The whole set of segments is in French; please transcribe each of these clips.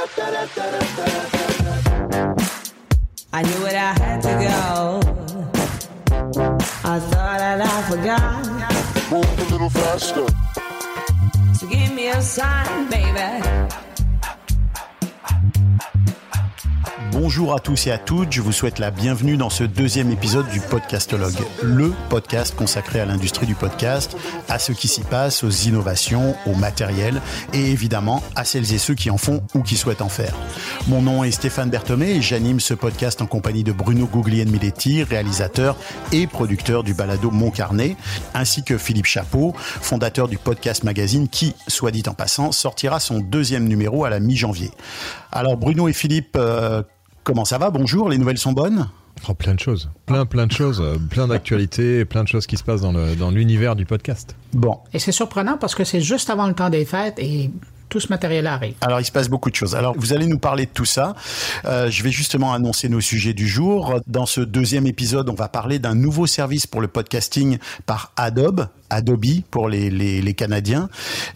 I knew it, I had to go. I thought that I forgot. Move a little faster. So give me a sign, baby. Bonjour à tous et à toutes, je vous souhaite la bienvenue dans ce deuxième épisode du Podcastologue, le podcast consacré à l'industrie du podcast, à ce qui s'y passe, aux innovations, au matériel et évidemment à celles et ceux qui en font ou qui souhaitent en faire. Mon nom est Stéphane Berthomé et j'anime ce podcast en compagnie de Bruno Guglielminetti, réalisateur et producteur du balado Mon Carnet, ainsi que Philippe Chapeau, fondateur du Podcast Magazine qui, soit dit en passant, sortira son deuxième numéro à la mi-janvier. Alors Bruno et Philippe, euh, Comment ça va Bonjour, les nouvelles sont bonnes Oh, plein de choses, plein plein de choses, euh, plein d'actualités, plein de choses qui se passent dans le dans l'univers du podcast. Bon. Et c'est surprenant parce que c'est juste avant le temps des fêtes et tout ce matériel arrive. Alors, il se passe beaucoup de choses. Alors, vous allez nous parler de tout ça. Euh, je vais justement annoncer nos sujets du jour. Dans ce deuxième épisode, on va parler d'un nouveau service pour le podcasting par Adobe. Adobe pour les, les, les, Canadiens.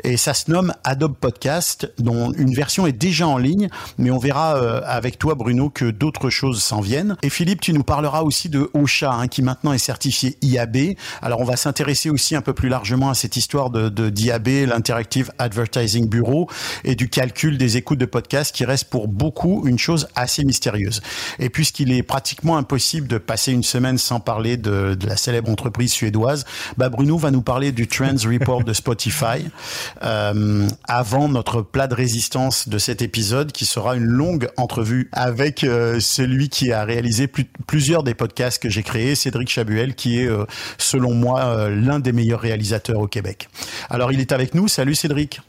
Et ça se nomme Adobe Podcast, dont une version est déjà en ligne, mais on verra euh, avec toi, Bruno, que d'autres choses s'en viennent. Et Philippe, tu nous parleras aussi de Ocha, hein, qui maintenant est certifié IAB. Alors on va s'intéresser aussi un peu plus largement à cette histoire de d'IAB, l'Interactive Advertising Bureau, et du calcul des écoutes de podcast, qui reste pour beaucoup une chose assez mystérieuse. Et puisqu'il est pratiquement impossible de passer une semaine sans parler de, de la célèbre entreprise suédoise, bah Bruno va nous parler du Trends Report de Spotify euh, avant notre plat de résistance de cet épisode qui sera une longue entrevue avec euh, celui qui a réalisé plus, plusieurs des podcasts que j'ai créés, Cédric Chabuel, qui est euh, selon moi l'un des meilleurs réalisateurs au Québec. Alors il est avec nous. Salut Cédric.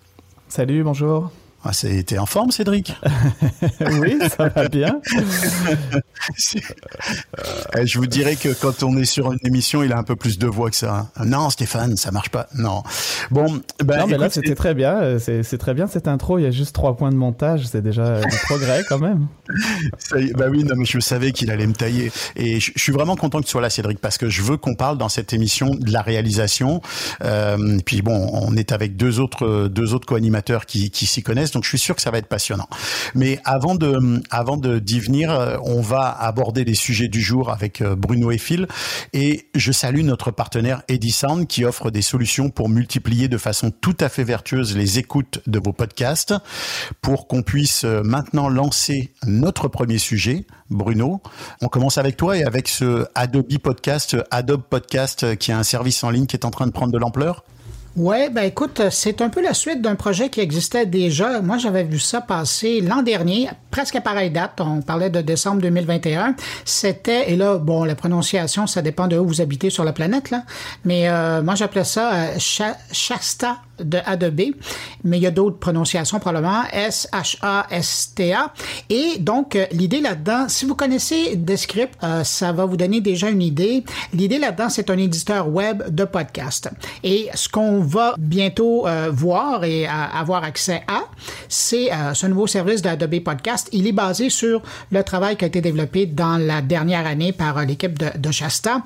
Salut, bonjour. Ah, T'es en forme, Cédric? Oui, ça va bien. Euh, je vous dirais que quand on est sur une émission, il a un peu plus de voix que ça. Non, Stéphane, ça marche pas. Non. Bon, ben, non, mais là, c'était très bien. C'est très bien cette intro. Il y a juste trois points de montage. C'est déjà du progrès quand même. Ça y est, bah oui, non, mais je savais qu'il allait me tailler. Et je, je, suis vraiment content que tu sois là, Cédric, parce que je veux qu'on parle dans cette émission de la réalisation. Euh, puis bon, on est avec deux autres, deux autres co-animateurs qui, qui s'y connaissent, donc je suis sûr que ça va être passionnant. Mais avant de, avant de d'y venir, on va aborder les sujets du jour avec Bruno et Phil. Et je salue notre partenaire Edisound qui offre des solutions pour multiplier de façon tout à fait vertueuse les écoutes de vos podcasts pour qu'on puisse maintenant lancer notre premier sujet. Bruno, on commence avec toi et avec ce Adobe Podcast, Adobe Podcast qui est un service en ligne qui est en train de prendre de l'ampleur. Ouais, ben écoute, c'est un peu la suite d'un projet qui existait déjà. Moi, j'avais vu ça passer l'an dernier, presque à pareille date. On parlait de décembre 2021. C'était, et là, bon, la prononciation, ça dépend de où vous habitez sur la planète, là. Mais euh, moi, j'appelais ça euh, Shasta de Adobe, mais il y a d'autres prononciations probablement, S-H-A-S-T-A. Et donc, euh, l'idée là-dedans, si vous connaissez Descript, euh, ça va vous donner déjà une idée. L'idée là-dedans, c'est un éditeur web de podcast. Et ce qu'on va bientôt euh, voir et avoir accès à, c'est ce nouveau service d'Adobe Podcast. Il est basé sur le travail qui a été développé dans la dernière année par l'équipe de, de Shasta.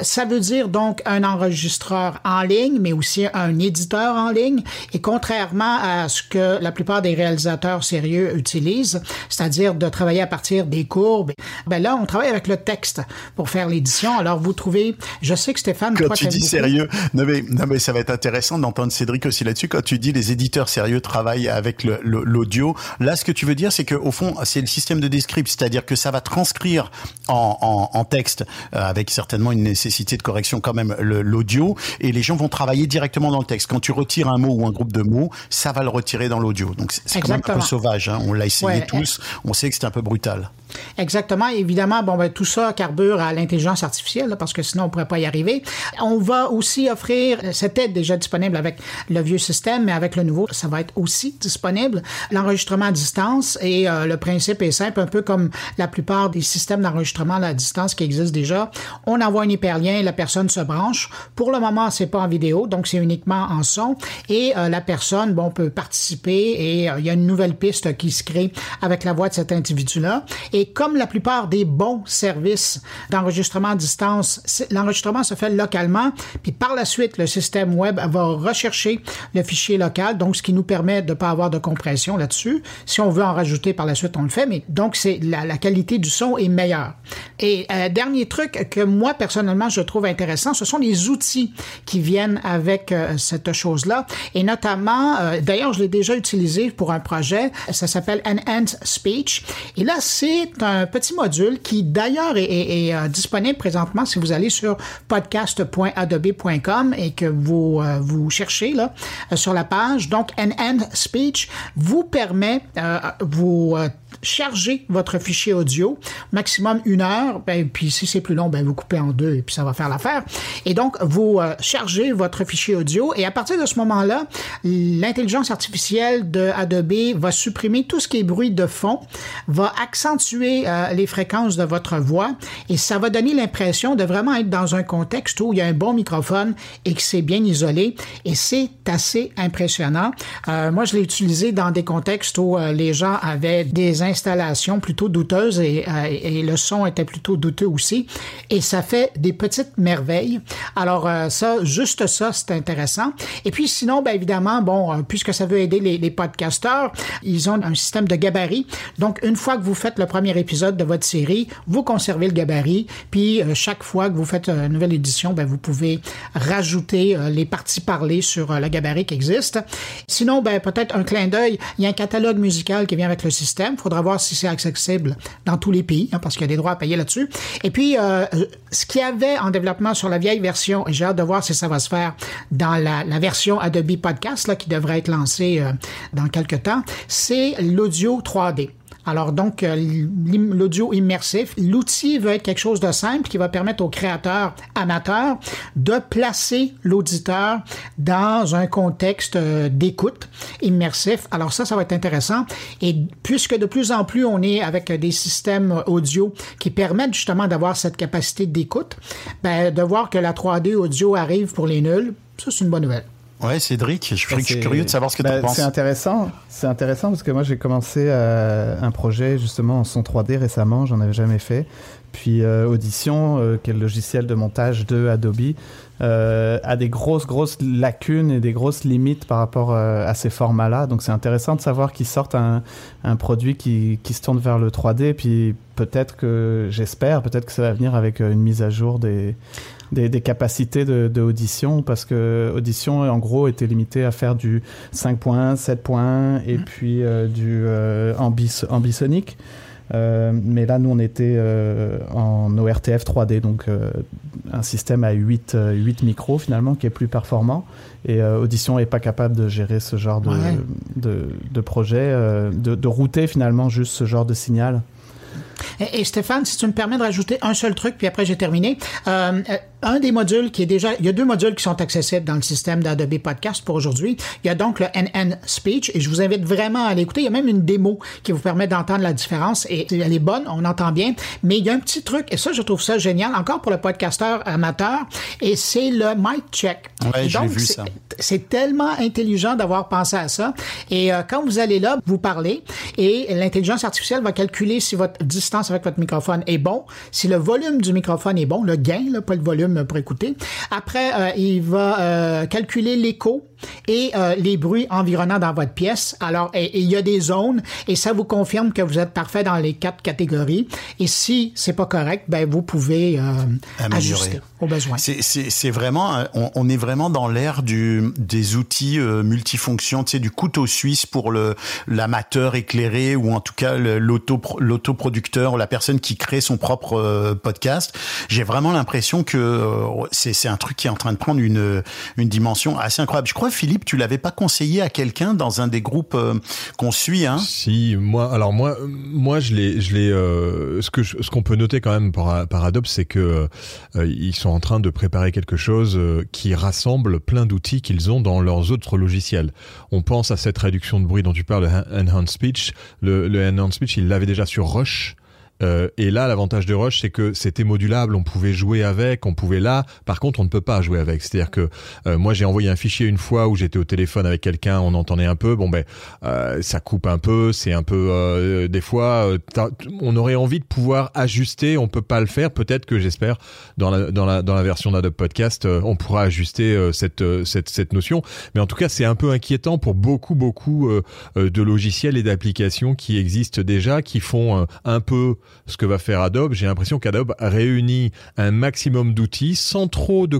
ça veut dire donc un enregistreur en ligne, mais aussi un éditeur en ligne. Et contrairement à ce que la plupart des réalisateurs sérieux utilisent, c'est-à-dire de travailler à partir des courbes, ben là, on travaille avec le texte pour faire l'édition. Alors, vous trouvez, je sais que Stéphane... Quand tu dis beaucoup. sérieux, non mais, non mais ça va être intéressant d'entendre Cédric aussi là-dessus. Quand tu dis les éditeurs sérieux travaillent avec l'audio, là, ce que tu veux dire, c'est qu'au fond, c'est le système de descript, c'est-à-dire que ça va transcrire en, en, en texte, euh, avec certainement une nécessité de correction quand même, l'audio, et les gens vont travailler directement dans le texte. Quand tu retires un mot ou un groupe de mots, ça va le retirer dans l'audio. Donc c'est quand même un peu sauvage. Hein. On l'a essayé ouais, tous. On sait que c'est un peu brutal. Exactement. Évidemment, bon, ben, tout ça carbure à l'intelligence artificielle, parce que sinon, on ne pourrait pas y arriver. On va aussi offrir, c'était déjà disponible avec le vieux système, mais avec le nouveau, ça va être aussi disponible. L'enregistrement à distance et euh, le principe est simple, un peu comme la plupart des systèmes d'enregistrement à distance qui existent déjà. On envoie un hyperlien, la personne se branche. Pour le moment, c'est pas en vidéo, donc c'est uniquement en son. Et euh, la personne, bon, peut participer et euh, il y a une nouvelle piste qui se crée avec la voix de cet individu-là. Et Et comme la plupart des bons services d'enregistrement à distance, l'enregistrement se fait localement, puis par la suite, le système web va rechercher le fichier local, donc ce qui nous permet de ne pas avoir de compression là-dessus. Si on veut en rajouter par la suite, on le fait, mais donc c'est la, qualité du son est meilleure. Et euh, dernier truc que moi personnellement je trouve intéressant, ce sont les outils qui viennent avec euh, cette chose-là, et notamment, euh, d'ailleurs je l'ai déjà utilisé pour un projet, ça s'appelle Enhanced Speech, et là c'est un petit module qui d'ailleurs est, est disponible présentement si vous allez sur podcast.adobe.com et que vous vous cherchez là sur la page. Donc Enhanced Speech vous permet euh, vous charger votre fichier audio maximum une heure. Ben, puis si c'est plus long, ben vous coupez en deux et puis ça va faire l'affaire. Et donc vous euh, chargez votre fichier audio et à partir de ce moment-là, l'intelligence artificielle de Adobe va supprimer tout ce qui est bruit de fond, va accentuer euh, les fréquences de votre voix et ça va donner l'impression de vraiment être dans un contexte où il y a un bon microphone et que c'est bien isolé et c'est assez impressionnant. Euh, moi, je l'ai utilisé dans des contextes où euh, les gens avaient des plutôt douteuses et, euh, et, le son était plutôt douteux aussi. Et ça fait des petites merveilles. Alors euh, ça, juste ça, c'est intéressant. Et puis sinon, ben évidemment, bon, euh, puisque ça veut aider les, les podcasteurs, ils ont un système de gabarit. Donc une fois que vous faites le premier épisode de votre série, vous conservez le gabarit. Puis chaque fois que vous faites une nouvelle édition, ben vous pouvez rajouter les parties parlées sur le gabarit qui existe. Sinon, ben peut-être un clin d'œil. Il y a un catalogue musical qui vient avec le système. Il voir si c'est accessible dans tous les pays, hein, parce qu'il y a des droits à payer là-dessus. Et puis, euh, ce qu'il y avait en développement sur la vieille version, et j'ai hâte de voir si ça va se faire dans la, la version Adobe Podcast, là, qui devrait être lancée euh, dans quelques temps, c'est l'audio 3D. Alors donc, euh, l'audio immersif, l'outil veut être quelque chose de simple qui va permettre aux créateurs amateurs de placer l'auditeur dans un contexte euh, d'écoute immersif. Alors ça, ça va être intéressant. Et puisque de plus en plus on est avec des systèmes audio qui permettent justement d'avoir cette capacité d'écoute, ben, de voir que la 3D audio arrive pour les nuls, ça c'est une bonne nouvelle. Ouais, Cédric, je suis curieux de savoir ce que bah, tu penses. C'est intéressant, c'est intéressant parce que moi j'ai commencé euh, un projet justement en son 3D récemment, j'en avais jamais fait. Puis euh, Audition, euh, qui est le logiciel de montage de Adobe, euh, a des grosses grosses lacunes et des grosses limites par rapport euh, à ces formats-là. Donc c'est intéressant de savoir qu'ils sortent un, un produit qui, qui, se tourne vers le 3D. Puis peut-être que j'espère, peut-être que ça va venir avec une mise à jour des des, des, capacités de, de, audition parce que audition en gros était limité à faire du 5 points, 7 points et mmh. puis euh, du euh, ambis, ambisonique. Euh, mais là, nous, on était euh, en ORTF 3D, donc euh, un système à 8, 8 micros finalement qui est plus performant. Et Audition n'est pas capable de gérer ce genre de, ouais. de, de, projet, de, de router finalement juste ce genre de signal. Et, et, Stéphane, si tu me permets de rajouter un seul truc, puis après j'ai terminé. Euh, un des modules qui est déjà, il y a deux modules qui sont accessibles dans le système d'Adobe Podcast pour aujourd'hui. Il y a donc le NN Speech et je vous invite vraiment à l'écouter. Il y a même une démo qui vous permet d'entendre la différence et elle est bonne, on entend bien. Mais il y a un petit truc et ça, je trouve ça génial encore pour le podcasteur amateur et c'est le mic check. Ouais, j'ai vu ça. C'est tellement intelligent d'avoir pensé à ça. Et euh, quand vous allez là, vous parlez et l'intelligence artificielle va calculer si votre distance avec votre microphone est bon, si le volume du microphone est bon, le gain, là, pas le volume pour écouter. Après, euh, il va euh, calculer l'écho et euh, les bruits environnants dans votre pièce. Alors, il y a des zones et ça vous confirme que vous êtes parfait dans les quatre catégories. Et si c'est pas correct, ben vous pouvez ajuster au besoin. C'est vraiment, on, on, est vraiment dans l'ère du des outils multifonctions, tu sais, du couteau suisse pour le l'amateur éclairé ou en tout cas l'auto l'autoproducteur, la personne qui crée son propre podcast. J'ai vraiment l'impression que c'est un truc qui est en train de prendre une dimension assez incroyable. Je crois Philippe, tu l'avais pas conseillé à quelqu'un dans un des groupes euh, qu'on suit, hein? Si, moi, alors moi, moi, je l'ai. Euh, ce je, ce qu'on peut noter quand même par, par Adobe, c'est que euh, ils sont en train de préparer quelque chose euh, qui rassemble plein d'outils qu'ils ont dans leurs autres logiciels. On pense à cette réduction de bruit dont tu parles, le Enhanced Speech. Le, le Enhanced Speech, ils l'avaient déjà sur Rush Euh, et là, l'avantage de Rush, c'est que c'était modulable, on pouvait jouer avec, on pouvait là. Par contre, on ne peut pas jouer avec. C'est-à-dire que euh, moi, j'ai envoyé un fichier une fois où j'étais au téléphone avec quelqu'un, on entendait un peu. Bon ben, euh, ça coupe un peu, c'est un peu. euh, des fois, euh, on aurait envie de pouvoir ajuster, on peut pas le faire. Peut-être que j'espère dans la dans la dans la version d'Adobe Podcast, euh, on pourra ajuster euh, cette euh, cette cette notion. Mais en tout cas, c'est un peu inquiétant pour beaucoup beaucoup euh, euh, de logiciels et d'applications qui existent déjà, qui font euh, un peu ce que va faire Adobe. J'ai l'impression qu'Adobe réunit un maximum d'outils sans trop de,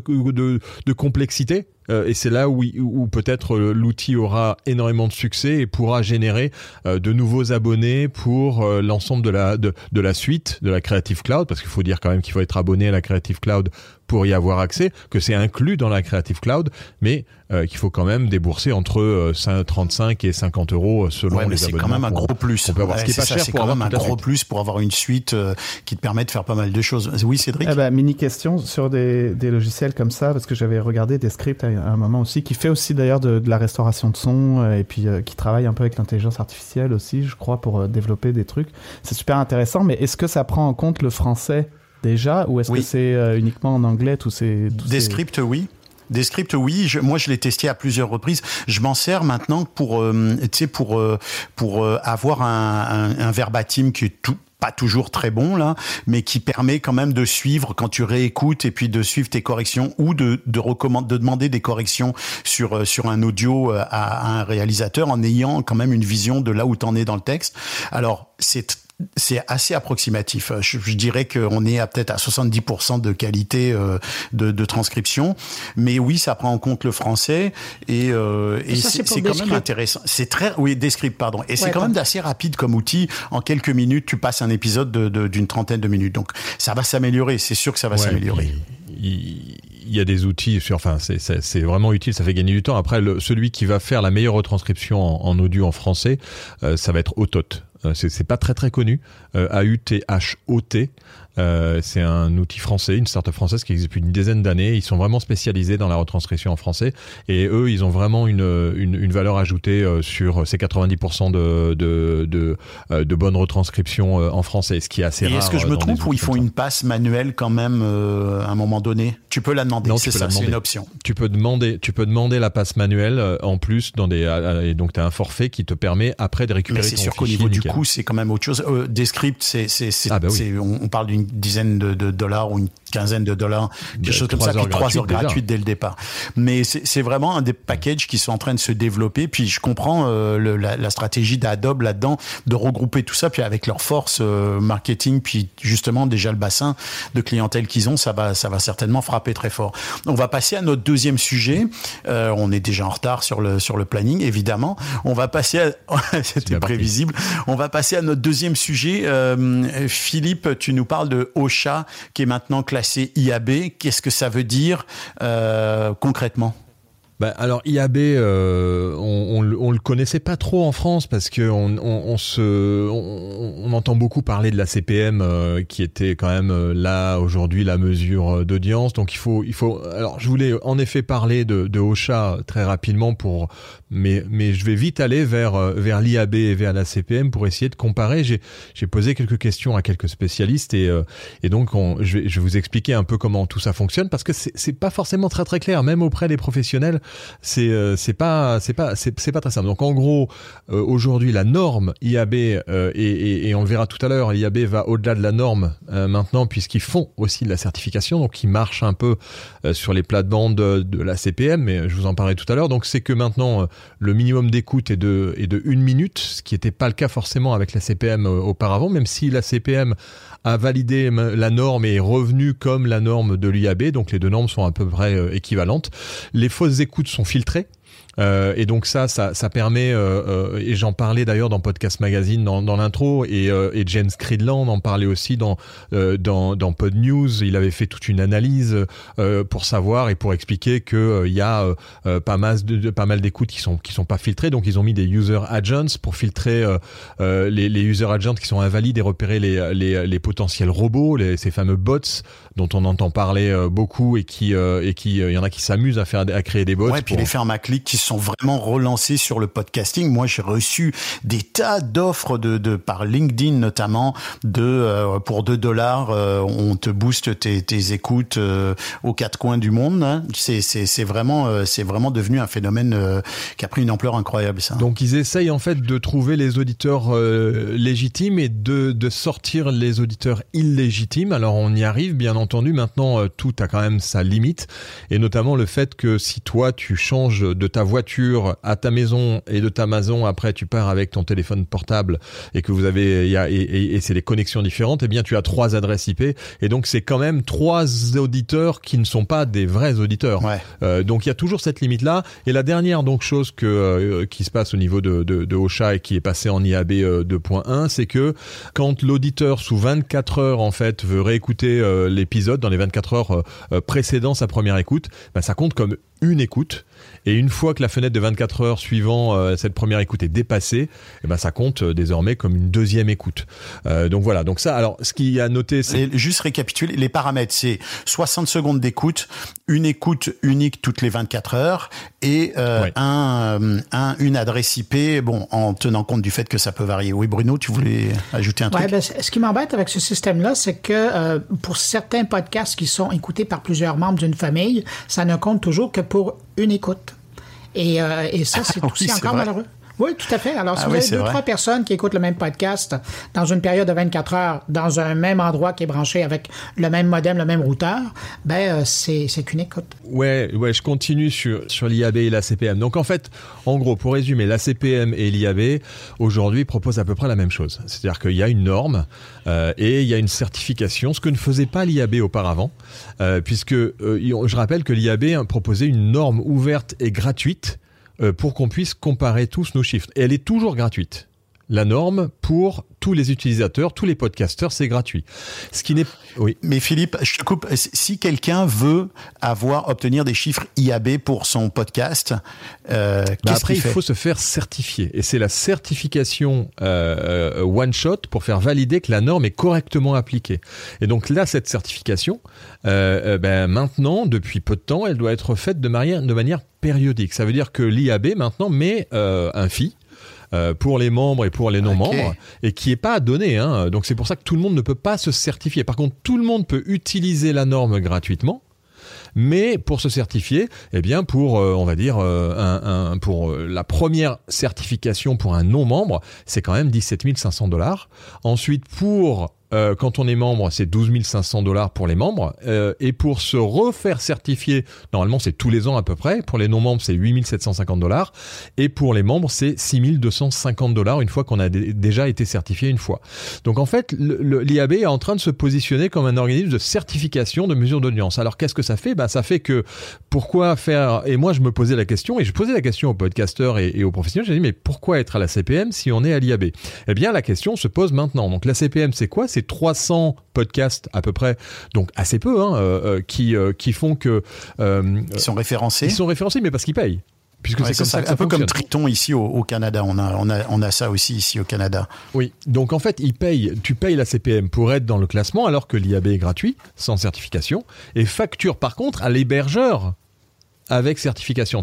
complexité. Euh, et c'est là où, peut-être euh, l'outil aura énormément de succès et pourra générer euh, de nouveaux abonnés pour euh, l'ensemble de la, de, de la suite de la Creative Cloud, parce qu'il faut dire quand même qu'il faut être abonné à la Creative Cloud pour y avoir accès, que c'est inclus dans la Creative Cloud, mais euh, qu'il faut quand même débourser entre euh, 5, 35 et 50 euros selon Ouais, mais les c'est quand même un gros plus. peut avoir. Ce qui est c'est pas ça, cher c'est pour quand même un gros suite. plus pour avoir une suite euh, qui te permet de faire pas mal de choses. Oui, Cédric? Eh ben, mini question sur des, des logiciels comme ça, parce que j'avais regardé des scripts à un moment aussi, qui fait aussi d'ailleurs de, de la restauration de son, euh, et puis euh, qui travaille un peu avec l'intelligence artificielle aussi, je crois, pour euh, développer des trucs. C'est super intéressant, mais est-ce que ça prend en compte le français déjà, ou est-ce Oui. que c'est uniquement en anglais tous ces... tous Des ces- scripts, oui. Des scripts, oui. Je- moi, je l'ai testé à plusieurs reprises. Je m'en sers maintenant pour, euh, pour euh, pour euh, avoir un, un, un verbatim qui est tout pas toujours très bon là, mais qui permet quand même de suivre quand tu réécoutes et puis de suivre tes corrections ou de de recommande de demander des corrections sur euh, sur un audio euh, à, à un réalisateur en ayant quand même une vision de là où t'en es dans le texte. Alors c'est c'est assez approximatif. Je, je dirais qu'on est à peut-être à 70% de qualité euh, de, de transcription, mais oui, ça prend en compte le français et, euh, et c'est quand même intéressant. C'est très oui, Descript pardon, et c'est quand même assez rapide comme outil. En quelques minutes, tu passes un épisode de- de- d'une trentaine de minutes, donc ça va s'améliorer. C'est sûr que ça va Ouais, s'améliorer. Il, il y a des outils, sur- enfin c'est- c'est c'est vraiment utile, ça fait gagner du temps. Après, le, celui qui va faire la meilleure retranscription en, en audio en français, euh, ça va être Autot. Euh, c'est pas très très connu. Euh, A-U-T-H-O-T. Euh, c'est un outil français, une startup française qui existe depuis une dizaine d'années. Ils sont vraiment spécialisés dans la retranscription en français et eux, ils ont vraiment une, une, une valeur ajoutée euh, sur ces 90% de, de, de, euh, de bonnes retranscriptions en français, ce qui est assez Et rare. est-ce que je me trompe ou ils font une passe manuelle quand même euh, à un moment donné? Tu peux la demander. C'est ça, c'est une option. tu peux demander tu peux demander la passe manuelle en plus dans des et donc tu as un forfait qui te permet après de Mais récupérer c'est ton sûr qu'au niveau du coût, c'est quand même autre chose. Euh, Descript, c'est, c'est, c'est, Ah bah oui. c'est- on, on parle d'une dizaine de, de dollars ou une quinzaine de dollars, quelque De- chose comme ça, puis trois heures gratuites dès le départ. Mais c'est, vraiment un des packages qui sont en train de se développer. Puis je comprends euh, le- la, la stratégie d'Adobe là-dedans de regrouper tout ça, puis avec leur force euh, marketing, puis justement déjà le bassin de clientèle qu'ils ont, ça va, ça va certainement frapper très fort. On va passer à notre deuxième sujet. Euh, on est déjà en retard sur le sur le planning, évidemment. On va passer à c'était prévisible. On va passer à notre deuxième sujet. Euh, Philippe, tu nous parles de Ocha qui est maintenant classé IAB. Qu'est-ce que ça veut dire euh, concrètement? Bah, alors IAB, euh, on, on, le- on le connaissait pas trop en France parce que on, se, on, entend beaucoup parler de la CPM euh, qui était quand même là aujourd'hui la mesure d'audience. Donc il faut, il faut. Alors je voulais en effet parler de, de Ocha très rapidement pour, mais mais je vais vite aller vers euh, vers l'IAB et vers la CPM pour essayer de comparer. J'ai posé quelques questions à quelques spécialistes et euh, et donc on, je vais je vais vous expliquer un peu comment tout ça fonctionne parce que c'est pas forcément très très clair même auprès des professionnels c'est euh, pas c'est pas c'est pas très simple. Donc en gros, euh, aujourd'hui la norme IAB euh, et, et, et on le verra tout à l'heure, l'IAB va au-delà de la norme euh, maintenant puisqu'ils font aussi de la certification, donc ils marchent un peu sur les plates-bandes de, de la CPM, mais je vous en parlerai tout à l'heure. Donc c'est que maintenant le minimum d'écoute est de une minute, ce qui n'était pas le cas forcément avec la CPM euh, auparavant, même si la CPM a validé la norme et est revenue comme la norme de l'IAB, donc les deux normes sont à peu près euh, équivalentes. Les fausses écoutes sont filtrées. Euh, et donc ça, ça, ça permet, euh, euh, et j'en parlais d'ailleurs dans Podcast Magazine dans, l'intro, et, euh, James Cridland en parlait aussi dans, dans, dans Pod News. Il avait fait toute une analyse pour savoir et pour expliquer que euh, il y a pas mal de, pas mal d'écoutes qui sont qui sont pas filtrées. Donc ils ont mis des user agents pour filtrer les, user agents qui sont invalides et repérer les, les, potentiels robots, ces fameux bots dont on entend parler euh, beaucoup et qui euh, et qui il y en a qui s'amusent à faire à créer des bots. Ouais, puis pour- les fermes à clics qui sont vraiment relancés sur le podcasting. Moi, j'ai reçu des tas d'offres de, de par LinkedIn notamment de euh, pour 2 dollars, euh, on te booste tes, tes écoutes euh, aux quatre coins du monde. hein. C'est c'est c'est vraiment euh, c'est vraiment devenu un phénomène euh, qui a pris une ampleur incroyable ça. Donc ils essayent en fait de trouver les auditeurs euh, légitimes et de, de sortir les auditeurs illégitimes. Alors on y arrive bien entendu. Maintenant euh, tout a quand même sa limite et notamment le fait que si toi tu changes de ta voiture à ta maison et de ta maison après tu pars avec ton téléphone portable et que vous avez il y a, et, et- et c'est des connexions différentes, eh bien tu as trois adresses IP et donc c'est quand même trois auditeurs qui ne sont pas des vrais auditeurs. Ouais. Euh, donc il y a toujours cette limite là. Et la dernière donc chose que euh, qui se passe au niveau de, de, de Ocha et qui est passé en IAB euh, 2.1, c'est que quand l'auditeur sous 24 heures en fait veut réécouter euh, dans les 24 heures euh, euh, précédant sa première écoute, bah, ça compte comme une écoute. Et une fois que la fenêtre de 24 heures suivant euh, cette première écoute est dépassée, eh ben ça compte euh, désormais comme une deuxième écoute. Euh, donc voilà. Donc ça, alors ce qui a noté, c'est Et juste récapituler, les paramètres, c'est 60 secondes d'écoute, une écoute unique toutes les 24 heures et euh, Ouais. un, un, une adresse IP, bon, en tenant compte du fait que ça peut varier. Oui, Bruno, tu voulais ajouter un Ouais, truc? ben, ce qui m'embête avec ce système-là, c'est que euh, pour certains podcasts qui sont écoutés par plusieurs membres d'une famille, ça ne compte toujours que pour une écoute. Et, euh, et ça, c'est Oui, aussi encore malheureux. Oui, tout à fait. Alors, si Ah vous oui, avez deux, vrai. trois personnes qui écoutent le même podcast dans une période de 24 heures, dans un même endroit qui est branché avec le même modem, le même routeur, ben, euh, c'est qu'une écoute. Ouais, ouais, je continue sur, sur l'IAB et la CPM. Donc en fait, en gros, pour résumer, la CPM et l'IAB aujourd'hui proposent à peu près la même chose. C'est-à-dire qu'il y a une norme euh, et il y a une certification, ce que ne faisait pas l'IAB auparavant, euh, puisque euh, je rappelle que l'IAB proposait une norme ouverte et gratuite pour qu'on puisse comparer tous nos chiffres. Et elle est toujours gratuite. La norme pour tous les utilisateurs, tous les podcasteurs, c'est gratuit. Ce qui n'est, oui. Mais Philippe, je te coupe. Si quelqu'un veut avoir obtenir des chiffres IAB pour son podcast, euh, Bah après, il fait faut se faire certifier. Et c'est la certification euh, euh, one shot pour faire valider que la norme est correctement appliquée. Et donc là, cette certification, euh, ben, maintenant, depuis peu de temps, elle doit être faite de manière, de manière périodique. Ça veut dire que l'IAB maintenant met un fee. Euh, pour les membres et pour les non-membres, et qui est pas donné. Hein. Donc c'est pour ça que tout le monde ne peut pas se certifier. Par contre, tout le monde peut utiliser la norme gratuitement, mais pour se certifier, eh bien pour euh, on va dire euh, un, un- pour euh, la première certification pour un non membre, c'est quand même 17 500 dollars. Ensuite pour euh, quand on est membre, c'est 12 500 dollars pour les membres. Euh, et pour se refaire certifier, normalement c'est tous les ans à peu près. Pour les non-membres, c'est 8 750 dollars. Et pour les membres, c'est 6 250 dollars une fois qu'on a dé- déjà été certifié une fois. Donc en fait, l'IAB est en train de se positionner comme un organisme de certification de mesures d'audience. Alors qu'est-ce que ça fait? Ben, Ça fait que pourquoi faire... Et moi je me posais la question, et je posais la question aux podcasteurs et, et aux professionnels, j'ai dit mais pourquoi être à la CPM si on est à l'IAB Eh bien la question se pose maintenant. Donc la CPM c'est quoi? 300 podcasts à peu près, donc assez peu, hein, euh, euh, qui, euh, qui font que... euh, Ils sont référencés ils sont référencés mais parce qu'ils payent. Puisque Ouais, c'est comme c'est ça, ça, que ça un peu comme. Triton ici au, au Canada. On a, on, a, on a ça aussi ici au Canada. Oui, donc en fait, ils payent, tu payes la CPM pour être dans le classement alors que l'IAB est gratuit, sans certification, et facture par contre à l'hébergeur avec certification.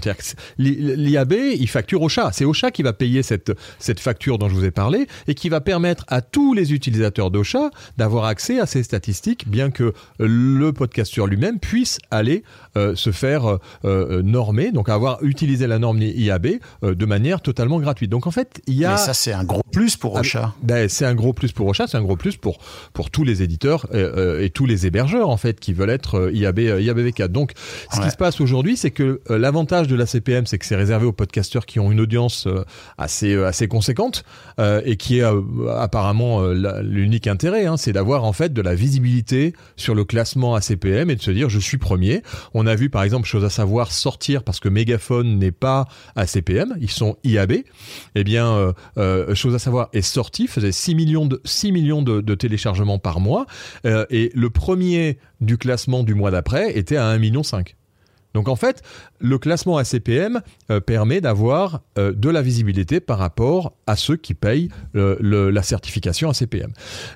L'IAB, il facture au chat. C'est Ocha qui va payer cette, facture dont je vous ai parlé et qui va permettre à tous les utilisateurs d'Ocha d'avoir accès à ces statistiques, bien que le podcasteur lui-même puisse aller euh, se faire euh, euh, normer, donc avoir utilisé la norme IAB de manière totalement gratuite. Donc en fait, il y a... plus pour Ah, Ocha. ben, c'est un gros plus pour Ocha, c'est un gros plus pour pour tous les éditeurs euh, euh, et tous les hébergeurs en fait qui veulent être euh, IAB euh, IABV4. Donc ce Ouais. qui se passe aujourd'hui, c'est que euh, l'avantage de la CPM, c'est que c'est réservé aux podcasteurs qui ont une audience euh, assez assez conséquente et qui est apparemment l'unique intérêt, hein, c'est d'avoir en fait de la visibilité sur le classement ACPM et de se dire je suis premier. On a vu par exemple chose à savoir sortir parce que Megaphone n'est pas ACPM, ils sont IAB. Eh bien, chose à savoir est sorti, faisait 6 millions de 6 millions de, téléchargements par mois euh, et le premier du classement du mois d'après était à 1 million 5. Donc en fait, le classement ACPM euh, permet d'avoir euh, de la visibilité par rapport à ceux qui payent euh, la certification ACPM.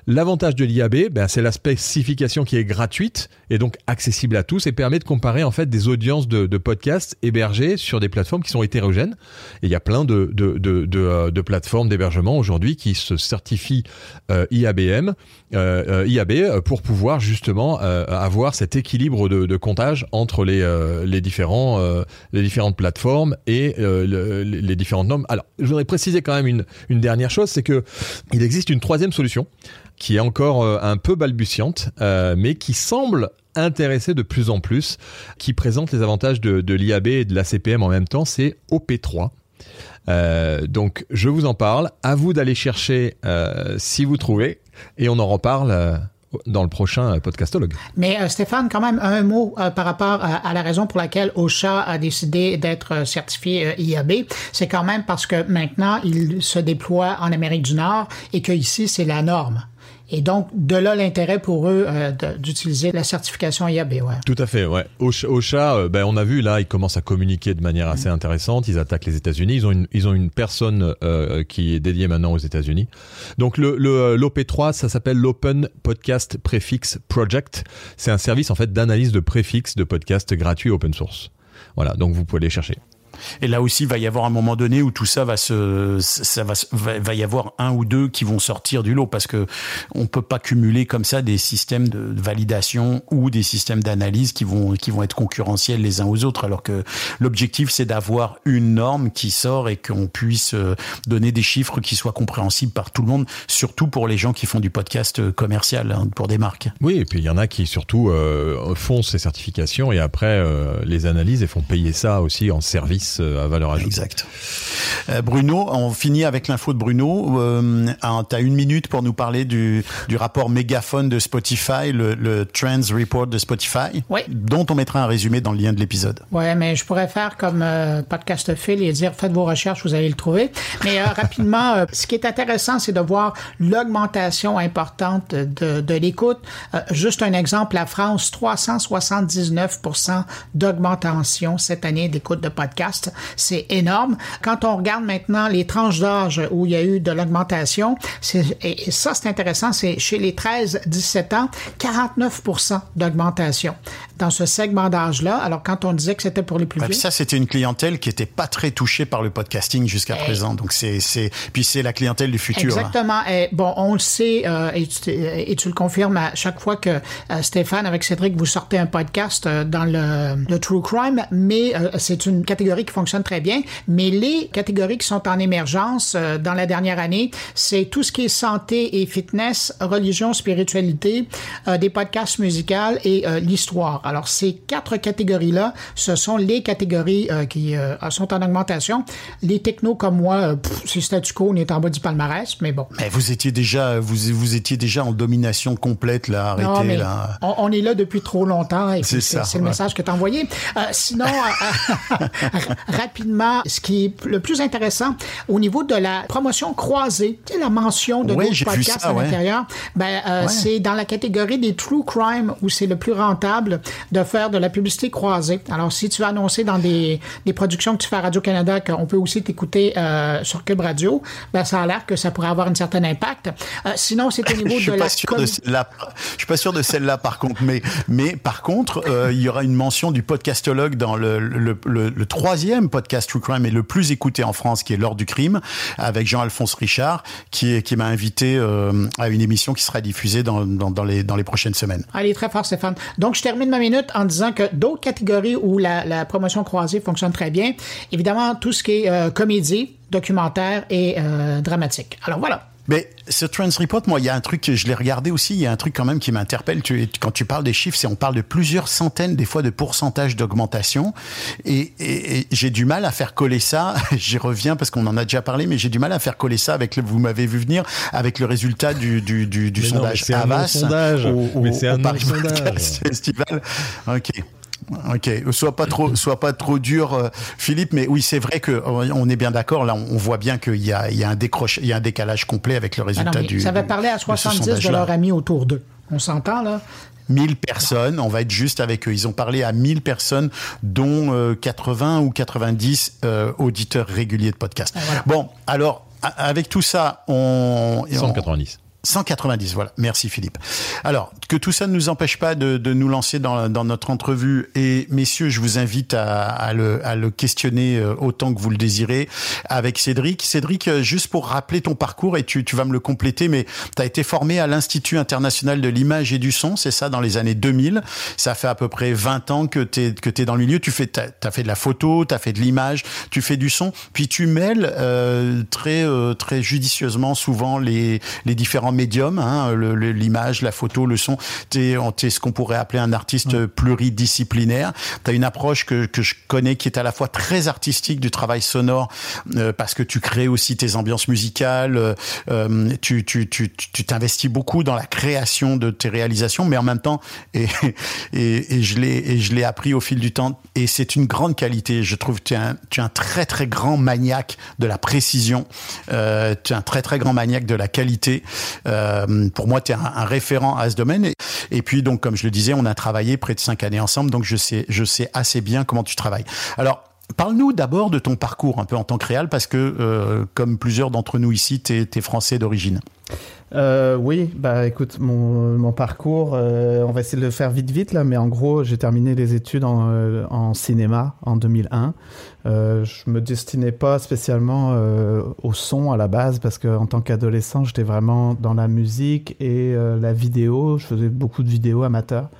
L'avantage de l'IAB, ben, c'est la spécification qui est gratuite et donc accessible à tous et permet de comparer en fait des audiences de, podcasts hébergés sur des plateformes qui sont hétérogènes. Et il y a plein de, de, plateformes d'hébergement aujourd'hui qui se certifient IABM, IAB pour pouvoir justement avoir cet équilibre de, comptage entre les, les, différents, euh, les différentes plateformes et euh, le- les différentes normes. Alors, je voudrais préciser quand même une, une dernière chose, c'est que il existe une troisième solution qui est encore euh, un peu balbutiante, mais qui semble intéresser de plus en plus, qui présente les avantages de, l'IAB et de la CPM en même temps, c'est OP3. Euh, donc je vous en parle, à vous d'aller chercher si vous trouvez, et on en reparle dans le prochain euh, podcastologue. Mais euh, Stéphane, quand même, un mot euh, par rapport à, la raison pour laquelle OSHA a décidé d'être certifié IAB. C'est quand même parce que maintenant, il se déploie en Amérique du Nord et que ici, c'est la norme. Et donc, de là l'intérêt pour eux euh, d'utiliser la certification IAB. Ouais. Tout à fait, ouais. Ocha, Ocha, euh, ben, on a vu là, ils commencent à communiquer de manière assez intéressante. Ils attaquent les États-Unis. Ils ont une, ils ont une personne euh, qui est dédiée maintenant aux États-Unis. Donc le, le l'OP3, ça s'appelle l'Open Podcast Prefix Project. C'est un service en fait d'analyse de préfixes de podcasts gratuits open source. Voilà, donc vous pouvez les chercher. Et là aussi, il va y avoir un moment donné où tout ça va se, ça va, va y avoir un ou deux qui vont sortir du lot parce que on peut pas cumuler comme ça des systèmes de validation ou des systèmes d'analyse qui vont, qui vont être concurrentiels les uns aux autres. Alors que l'objectif, c'est d'avoir une norme qui sort et qu'on puisse euh, donner des chiffres qui soient compréhensibles par tout le monde, surtout pour les gens qui font du podcast euh, commercial hein, pour des marques. Oui, et puis il y en a qui surtout euh, font ces certifications et après euh, les analysent et font payer ça aussi en service euh, à valeur ajoutée. Exact. Euh, Bruno, on finit avec l'info de Bruno. Euh, tu as une minute pour nous parler du, du rapport mégaphone de Spotify, le, le Trends Report de Spotify, Oui. dont on mettra un résumé dans le lien de l'épisode. Ouais, mais je pourrais faire comme euh, podcast Phil et dire faites vos recherches, vous allez le trouver. Mais euh, rapidement, euh, ce qui est intéressant, c'est de voir l'augmentation importante de, de l'écoute. Euh, juste un exemple, la France, 379% d'augmentation cette année d'écoute de podcast. C'est énorme. Quand on regarde maintenant les tranches d'âge où il y a eu de l'augmentation, et et ça c'est intéressant, c'est chez les 13-17 ans, 49% d'augmentation dans ce segment d'âge-là. Alors quand on disait que c'était pour les plus vieux, ça, c'était une clientèle qui était pas très touchée par le podcasting jusqu'à présent. Donc c'est, c'est, puis c'est la clientèle du futur. hein. Exactement. Et, bon, on le sait, euh, et, tu, et tu le confirmes à chaque fois que euh, Stéphane, avec Cédric, vous sortez un podcast euh, dans le, le True Crime, mais euh, c'est une catégorie qui fonctionne très bien. Mais les catégories qui sont en émergence euh, dans la dernière année, c'est tout ce qui est santé et fitness, religion, spiritualité, euh, des podcasts musicaux et euh, l'histoire. Alors, ces quatre catégories-là, ce sont les catégories qui sont en augmentation. Les technos comme moi, c'est statu quo, on est en bas du palmarès, mais bon. Mais vous étiez déjà, vous, vous étiez déjà en domination complète là. Arrêtez Non, mais là. On, on est là depuis trop longtemps et C'est c'est ça, c'est le ouais. message que tu as envoyé. Sinon, rapidement, ce qui est le plus intéressant, au niveau de la promotion croisée, tu sais, la mention de Ouais, d'autres podcasts ça, à ouais. l'intérieur, ben, euh, Ouais. c'est dans la catégorie des true crime où c'est le plus rentable de faire de la publicité croisée. Alors, si tu veux annoncer dans des, des productions que tu fais à Radio-Canada qu'on peut aussi t'écouter euh, sur Cube Radio, ben, ça a l'air que ça pourrait avoir un certain impact. Euh, sinon, c'est au niveau Je suis de pas la sûr com- de celle-là. Je suis pas sûr de celle-là par contre, mais mais par contre, euh, il y aura une mention du podcastologue dans le le, le, le troisième podcast True Crime et le plus écouté en France, qui est l'heure du crime, avec Jean-Alphonse Richard, qui qui m'a invité euh, à une émission qui sera diffusée dans, dans, les dans les prochaines semaines. Allez, très fort, Stéphane. Donc, je termine ma minute en disant que d'autres catégories où la, la promotion croisée fonctionne très bien, évidemment, tout ce qui est euh, comédie, documentaire et euh, dramatique. Alors, voilà. Mais ce Trends Report, moi, il y a un truc je l'ai regardé aussi. Il y a un truc quand même qui m'interpelle. Tu, quand tu parles des chiffres, c'est on parle de plusieurs centaines, des fois, de pourcentage d'augmentation. Et, et- et j'ai du mal à faire coller ça. J'y reviens parce qu'on en a déjà parlé, mais j'ai du mal à faire coller ça avec le. Vous m'avez vu venir avec le résultat du du du, du Mais non, sondage mais c'est un Havas non-sondage. au, au- Mais c'est un. Podcast Festival. Ok. Ok, sois pas trop, sois pas trop dur, euh, Philippe. Mais oui, c'est vrai que euh, on est bien d'accord. Là, on voit bien qu'il y a, il y a un décroche, il y a un décalage complet avec le Ah non, résultat du. ça va parler à de ce 70 de sondage-là. leurs amis autour d'eux. On s'entend là? 1000 personnes, on va être juste avec eux. Ils ont parlé à 1000 personnes, dont euh, 80 ou 90 euh, auditeurs réguliers de podcast. Bon, alors, avec tout ça, on... 190. 190, voilà. Merci Philippe. Alors, que tout ça ne nous empêche pas de, de nous lancer dans, dans notre entrevue. Et messieurs, je vous invite à, à, le, à le questionner euh, autant que vous le désirez avec Cédric. Cédric, euh, juste pour rappeler ton parcours, et tu, tu vas me le compléter, mais tu as été formé à l'Institut international de l'image et du son, c'est ça, dans les années 2000. Ça fait à peu près 20 ans que tu es, que es dans le milieu. Tu fais, t'as as fait de la photo, tu as fait de l'image, tu fais du son, puis tu mêles euh, très, euh, très judicieusement souvent les, les différents médiums, hein, l'image, la photo, le son. Tu es, ce qu'on pourrait appeler un artiste pluridisciplinaire. Tu as une approche que, que je connais qui est à la fois très artistique du travail sonore, euh, parce que tu crées aussi tes ambiances musicales, euh, euh, tu tu tu tu t'investis beaucoup dans la création de tes réalisations, mais en même temps, et, et, et je l'ai et je l'ai appris au fil du temps, et c'est une grande qualité. Je trouve que tu es un, tu es un très très grand maniaque de la précision, euh, tu es un très très grand maniaque de la qualité. Euh, pour moi, tu es un, un référent à ce domaine. Et, et puis donc, comme je le disais, on a travaillé près de cinq années ensemble, donc je sais je sais assez bien comment tu travailles. Alors Parle-nous d'abord de ton parcours un peu en tant que réal, parce que, euh, comme plusieurs d'entre nous ici, tu es, français d'origine. Euh, oui, bah écoute, mon, parcours, euh, on va essayer de le faire vite vite là, mais en gros, j'ai terminé les études en, en cinéma en 2001. Euh, je me destinais pas spécialement au son à la base parce que en tant qu'adolescent, j'étais vraiment dans la musique et la vidéo. Je faisais beaucoup de vidéos amateurs.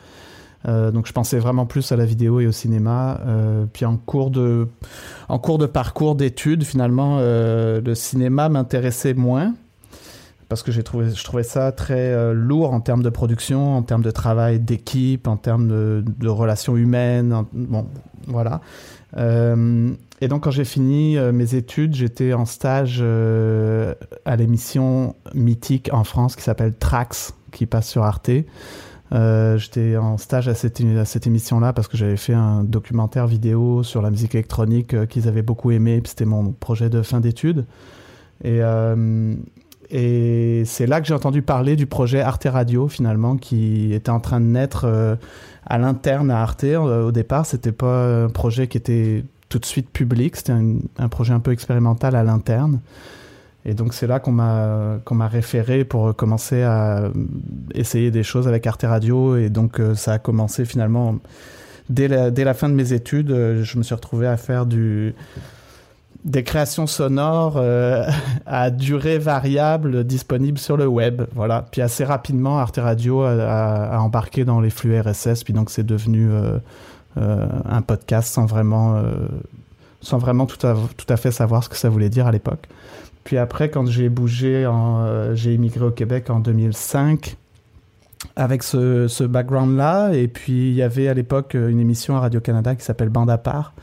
Euh, donc je pensais vraiment plus à la vidéo et au cinéma. Euh, puis en cours de, en cours de parcours d'études, finalement, euh, le cinéma m'intéressait moins parce que trouvé, je trouvais ça très lourd en termes de production, en termes de travail d'équipe, en termes de, relations humaines. bon, voilà. Et donc quand j'ai fini mes études, j'étais en stage à l'émission mythique en France qui s'appelle Trax, qui passe sur Arte. Euh, j'étais en stage à cette, émission-là parce que j'avais fait un documentaire vidéo sur la musique électronique euh, qu'ils avaient beaucoup aimé. C'était mon projet de fin d'études. Et, euh, et c'est là que j'ai entendu parler du projet Arte Radio, finalement, qui était en train de naître à l'interne à Arte. Au départ, c'était pas un projet qui était tout de suite public, c'était un projet un peu expérimental à l'interne. Et donc c'est là qu'on m'a qu'on m'a référé pour commencer à essayer des choses avec Arte Radio et donc euh, ça a commencé finalement dès la, dès la fin de mes études, euh, je me suis retrouvé à faire du des créations sonores euh, à durée variable disponibles sur le web. Voilà. Puis assez rapidement, Arte Radio a, embarqué dans les flux RSS, puis donc c'est devenu un podcast sans vraiment, sans vraiment tout à, tout à fait savoir ce que ça voulait dire à l'époque. Puis après, quand j'ai bougé, euh, j'ai immigré au Québec en 2005 avec ce, background-là. Et puis il y avait à l'époque une émission à Radio-Canada qui s'appelle Bande à part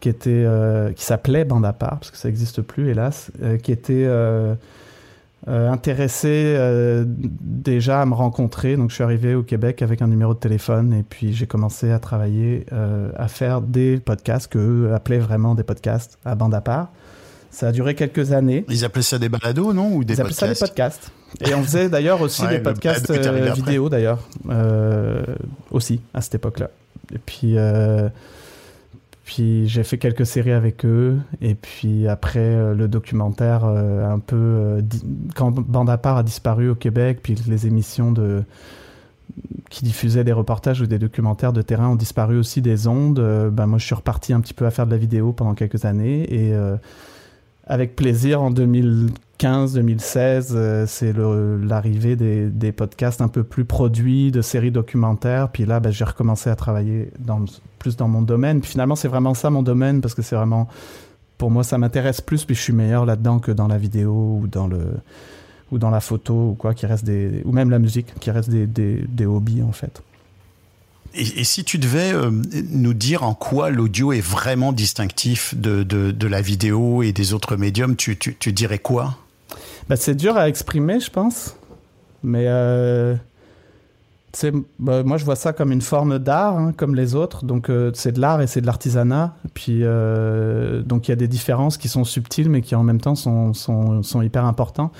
qui était euh, qui s'appelait Bande à part parce que ça n'existe plus hélas euh, qui était euh, euh, intéressé euh, déjà à me rencontrer donc je suis arrivé au Québec avec un numéro de téléphone et puis j'ai commencé à travailler euh, à faire des podcasts que eux appelaient vraiment des podcasts à bande à part ça a duré quelques années Ils appelaient ça des balados, non Ou des ils appelaient ça des podcasts podcasts. Et on faisait d'ailleurs aussi Ouais, des podcasts euh, vidéo d'ailleurs, euh, aussi à cette époque-là. Et puis, euh, puis j'ai fait quelques séries avec eux. Et puis après le documentaire, un peu quand Bande à part a disparu au Québec, puis les émissions de qui diffusaient des reportages ou des documentaires de terrain ont disparu aussi des ondes. ben moi, je suis reparti un petit peu à faire de la vidéo pendant quelques années et avec plaisir en 2015-2016, euh, c'est l'arrivée des, des podcasts un peu plus produits, de séries documentaires. Puis là, ben, j'ai recommencé à travailler dans, plus dans mon domaine. Puis finalement, c'est vraiment ça mon domaine parce que c'est vraiment, pour moi, ça m'intéresse plus. Puis je suis meilleur là-dedans que dans la vidéo ou dans le ou dans la photo ou quoi, qui reste des ou même la musique, qui reste des, des, des hobbies en fait. Et, si tu devais euh, nous dire en quoi l'audio est vraiment distinctif de, de, la vidéo et des autres médiums, tu, tu, dirais quoi? Bah, c'est dur à exprimer, je pense. Mais euh, bah, moi, je vois ça comme une forme d'art, hein, comme les autres. Donc, euh, c'est de l'art et c'est de l'artisanat. Puis, euh, donc, il y a des différences qui sont subtiles, mais qui en même temps sont, sont, sont hyper importants.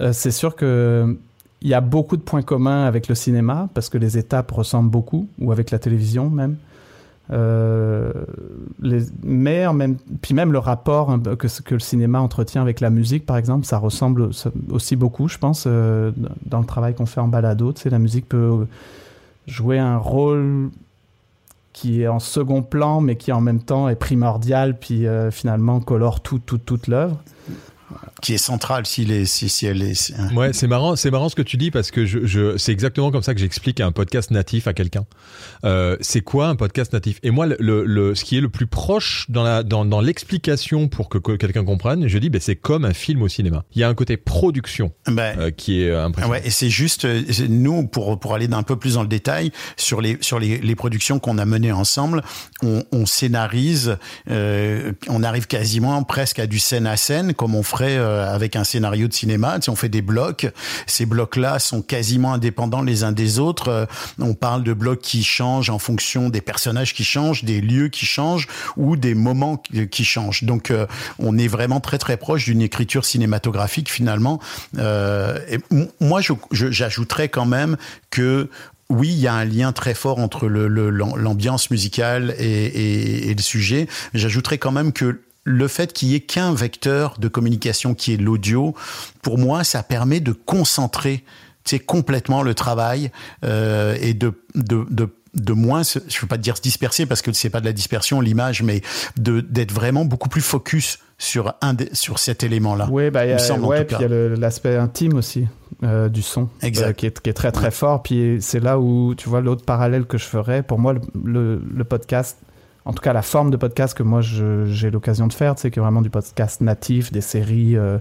Euh, c'est sûr que il y a beaucoup de points communs avec le cinéma, parce que les étapes ressemblent beaucoup, ou avec la télévision même. Euh, les, mais même, puis même le rapport peu que, le cinéma entretient avec la musique, par exemple, ça ressemble aussi beaucoup, je pense, euh, dans le travail qu'on fait en balado. Tu la musique peut jouer un rôle qui est en second plan, mais qui en même temps est primordial, puis euh, finalement colore tout, tout, toute l'œuvre. Qui est centrale s'il est, si, si elle est. hein. Ouais, c'est marrant, c'est marrant ce que tu dis parce que je, je c'est exactement comme ça que j'explique un podcast natif à quelqu'un. Euh, c'est quoi un podcast natif? Et moi, le, le, ce qui est le plus proche dans la dans, dans l'explication pour que, que quelqu'un comprenne, je dis, ben c'est comme un film au cinéma. Il y a un côté production Ben, euh, qui est impressionnant. Ouais, et c'est juste euh, nous pour pour aller d'un peu plus dans le détail sur les sur les, les productions qu'on a menées ensemble, on, on scénarise, euh, on arrive quasiment presque à du scène à scène comme on ferait euh, avec un scénario de cinéma. Sais, on fait des blocs, ces blocs-là sont quasiment indépendants les uns des autres. Euh, on parle de blocs qui changent en fonction des personnages qui changent, des lieux qui changent ou des moments qui qui changent. Donc euh, on est vraiment très très proche d'une écriture cinématographique finalement. Euh, moi, j'ajouterais quand même que oui, il y a un lien très fort entre l'ambiance musicale et le sujet. J'ajouterais quand même que le fait qu'il y ait qu'un vecteur de communication qui est l'audio, pour moi, ça permet de concentrer complètement le travail euh, et de, de, de de moins, je veux pas dire se disperser parce que c'est pas de la dispersion l'image, mais d'être vraiment beaucoup plus focus sur un sur cet élément-là. Oui, bah, il y a, ouais, puis il y l'aspect intime aussi euh, du son, Exact. euh, qui, est, qui est très très fort. Puis c'est là où, tu vois, l'autre parallèle que je ferais, pour moi, le, le- le podcast, en tout cas la forme de podcast que moi j'ai l'occasion de faire, tu sais, qui est vraiment du podcast natif, des séries, euh,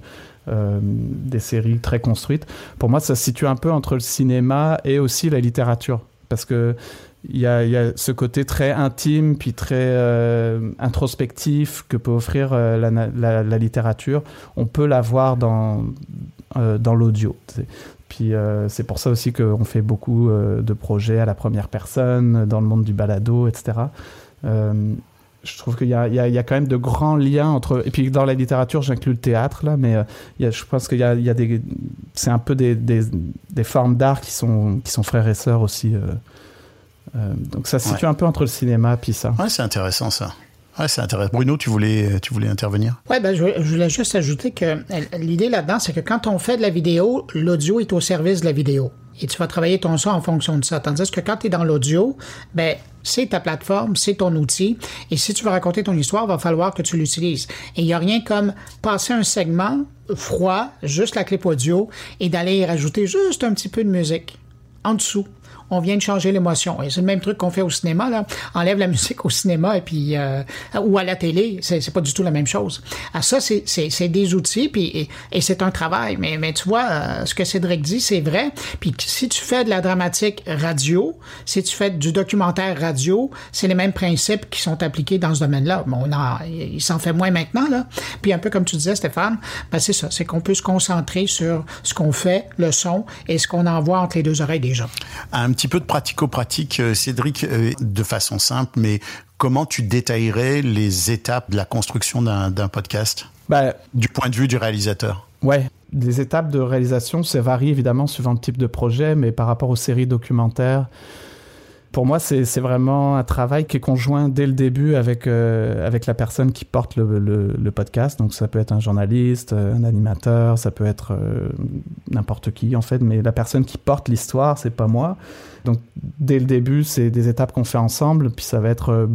euh, des séries très construites. Pour moi, ça se situe un peu entre le cinéma et aussi la littérature, parce que il y a, ce côté très intime puis très euh, introspectif que peut offrir la, littérature. On peut l'avoir dans, dans l'audio. Puis c'est pour ça aussi qu'on fait beaucoup de projets à la première personne, dans le monde du balado, etc. Euh, je trouve qu'il y a, il y, a, il y a quand même de grands liens entre. Et puis dans la littérature, j'inclus le théâtre, là, mais euh, il y a, je pense qu'il y a, il y a des. C'est un peu des, des, des formes d'art qui sont, qui sont frères et sœurs aussi. euh. Euh, donc ça se situe un peu entre le cinéma puis ça. Ouais, c'est intéressant ça. Ouais, c'est intéressant. Bruno, tu voulais, tu voulais intervenir? Ouais, ben, je, je voulais juste ajouter que l'idée là-dedans, c'est que quand on fait de la vidéo, l'audio est au service de la vidéo. Et tu vas travailler ton son en fonction de ça. Tandis que quand tu es dans l'audio, ben, c'est ta plateforme, c'est ton outil. Et si tu veux raconter ton histoire, il va falloir que tu l'utilises. Et il n'y a rien comme passer un segment froid, juste la clip audio, et d'aller y rajouter juste un petit peu de musique en dessous. On vient de changer l'émotion. Et c'est le même truc qu'on fait au cinéma, là. Enlève la musique au cinéma et puis, euh, ou à la télé. C'est, pas du tout la même chose. À ça, c'est, des outils puis, et, et c'est un travail. Mais, mais tu vois, euh, ce que Cédric dit, c'est vrai. Puis si tu fais de la dramatique radio, si tu fais du documentaire radio, c'est les mêmes principes qui sont appliqués dans ce domaine-là. Bon, il s'en fait moins maintenant, là. Puis un peu comme tu disais, Stéphane, ben c'est ça. C'est qu'on peut se concentrer sur ce qu'on fait, le son, et ce qu'on envoie entre les deux oreilles des gens. Petit peu de pratico-pratique, euh, Cédric, euh, de façon simple, mais comment tu détaillerais les étapes de la construction d'un d'un podcast? Bah, du point de vue du réalisateur. Ouais, les étapes de réalisation, ça varie évidemment suivant le type de projet, mais par rapport aux séries documentaires, pour moi, c'est vraiment un travail qui est conjoint dès le début avec, euh, avec la personne qui porte le, podcast. Donc, ça peut être un journaliste, euh, un animateur, ça peut être euh, n'importe qui, en fait, mais la personne qui porte l'histoire, c'est pas moi. Donc, dès le début, c'est des étapes qu'on fait ensemble, puis ça va être.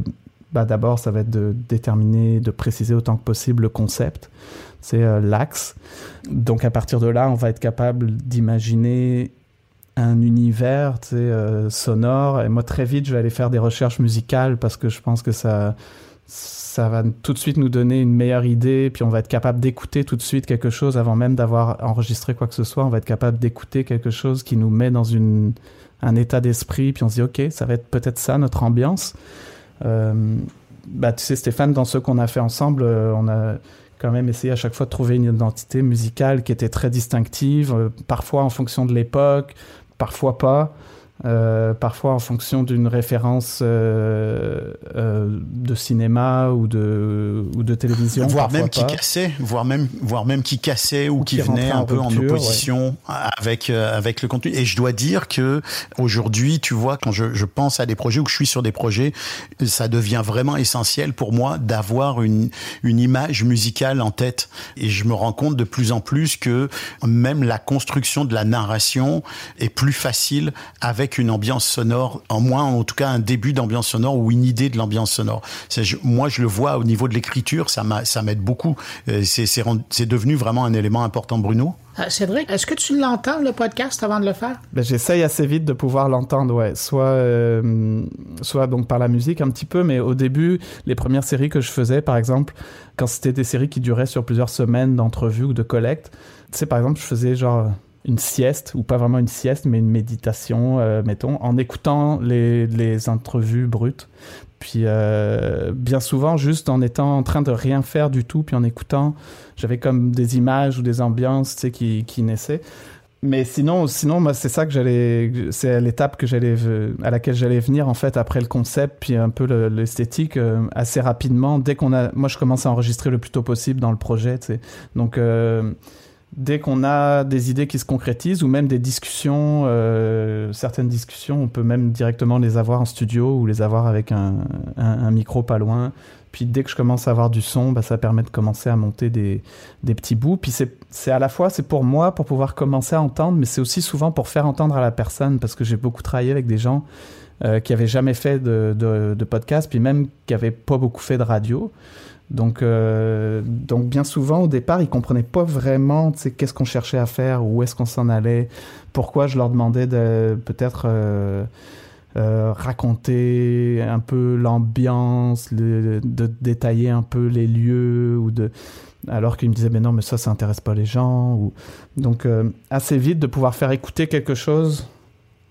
bah, D'abord, ça va être de déterminer, de préciser autant que possible le concept c'est l'axe. Donc à partir de là, on va être capable d'imaginer un univers euh, sonore. Et moi, très vite, je vais aller faire des recherches musicales parce que je pense que ça, ça va tout de suite nous donner une meilleure idée. Puis on va être capable d'écouter tout de suite quelque chose avant même d'avoir enregistré quoi que ce soit. On va être capable d'écouter quelque chose qui nous met dans une, un état d'esprit. Puis on se dit, OK, ça va être peut-être ça notre ambiance. Euh, bah, tu sais, Stéphane, dans ce qu'on a fait ensemble, euh, on a quand même essayé à chaque fois de trouver une identité musicale qui était très distinctive, euh, parfois en fonction de l'époque, parfois pas. Euh, parfois en fonction d'une référence euh, euh, de cinéma ou de, ou de télévision. voire même qui pas. cassait, voire même, voire même qui cassait ou, Ou qui, qui venait un peu en opposition avec euh, avec le contenu. Et je dois dire que aujourd'hui, tu vois, quand je, je pense à des projets ou que je suis sur des projets, ça devient vraiment essentiel pour moi d'avoir une une image musicale en tête. Et je me rends compte de plus en plus que même la construction de la narration est plus facile avec une ambiance sonore, en moins en tout cas un début d'ambiance sonore ou une idée de l'ambiance sonore. Je- moi, je le vois au niveau de l'écriture, ça m'a- ça m'aide beaucoup. Euh, C'est c'est rend- c'est devenu vraiment un élément important, Bruno. Euh, Cédric, est-ce que tu l'entends, le podcast, avant de le faire? Ben, J'essaye assez vite de pouvoir l'entendre, ouais. Soit, euh, soit donc par la musique un petit peu, mais au début, les premières séries que je faisais, par exemple, quand c'était des séries qui duraient sur plusieurs semaines d'entrevues ou de collecte, tu sais, par exemple, je faisais genre une sieste, ou pas vraiment une sieste, mais une méditation, euh, mettons, en écoutant les, les entrevues brutes. Puis euh, bien souvent, juste en étant en train de rien faire du tout, puis en écoutant, j'avais comme des images ou des ambiances, tu sais, qui, qui naissaient. Mais sinon, sinon, moi, c'est ça que j'allais, c'est l'étape que j'allais, à laquelle j'allais venir en fait après le concept, puis un peu le- l'esthétique, euh, assez rapidement. Dès qu'on a, moi, je commence à enregistrer le plus tôt possible dans le projet, tu sais. Donc, dès qu'on a des idées qui se concrétisent ou même des discussions, euh, certaines discussions, on peut même directement les avoir en studio ou les avoir avec un, micro pas loin. Puis dès que je commence à avoir du son, bah, ça permet de commencer à monter des, des petits bouts. Puis c'est à la fois, c'est pour moi, pour pouvoir commencer à entendre, mais c'est aussi souvent pour faire entendre à la personne, parce que j'ai beaucoup travaillé avec des gens euh, qui avaient jamais fait de, de, de podcast, puis même qui avaient pas beaucoup fait de radio. Donc, euh, donc bien souvent, au départ, ils comprenaient pas vraiment qu'est-ce qu'on cherchait à faire, où est-ce qu'on s'en allait, pourquoi je leur demandais de peut-être euh, euh, raconter un peu l'ambiance, de détailler un peu les lieux, ou de alors qu'ils me disaient mais non mais ça ça intéresse pas les gens ou donc euh, assez vite de pouvoir faire écouter quelque chose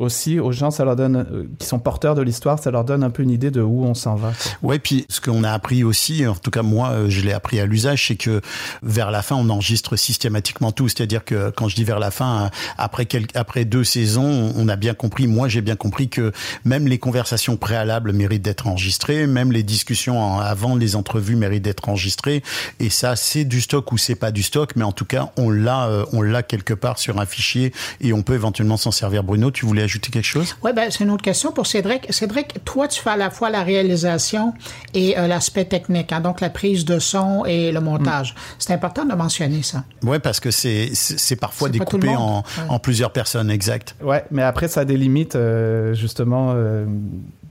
aussi aux gens ça leur donne euh, qui sont porteurs de l'histoire ça leur donne un peu une idée de où on s'en va. Ouais, puis ce qu'on a appris aussi, en tout cas moi, euh, je l'ai appris à l'usage, c'est que vers la fin, on enregistre systématiquement tout. C'est-à-dire que quand je dis vers la fin, euh, après après deux saisons, on a bien compris, moi j'ai bien compris que même les conversations préalables méritent d'être enregistrées, même les discussions avant les entrevues méritent d'être enregistrées. Et ça, c'est du stock ou c'est pas du stock, mais en tout cas, on l'a, on l'a quelque part sur un fichier et on peut éventuellement s'en servir. Bruno, tu voulais ajouter quelque chose? Oui, ben, c'est une autre question pour Cédric. Cédric, toi, tu fais à la fois la réalisation et euh, l'aspect technique, hein, donc la prise de son et le montage. C'est important de mentionner ça. Ouais, parce que c'est parfois C'est découpé en, monde. Ouais. en plusieurs personnes, exact. ouais mais après ça limites euh, justement euh,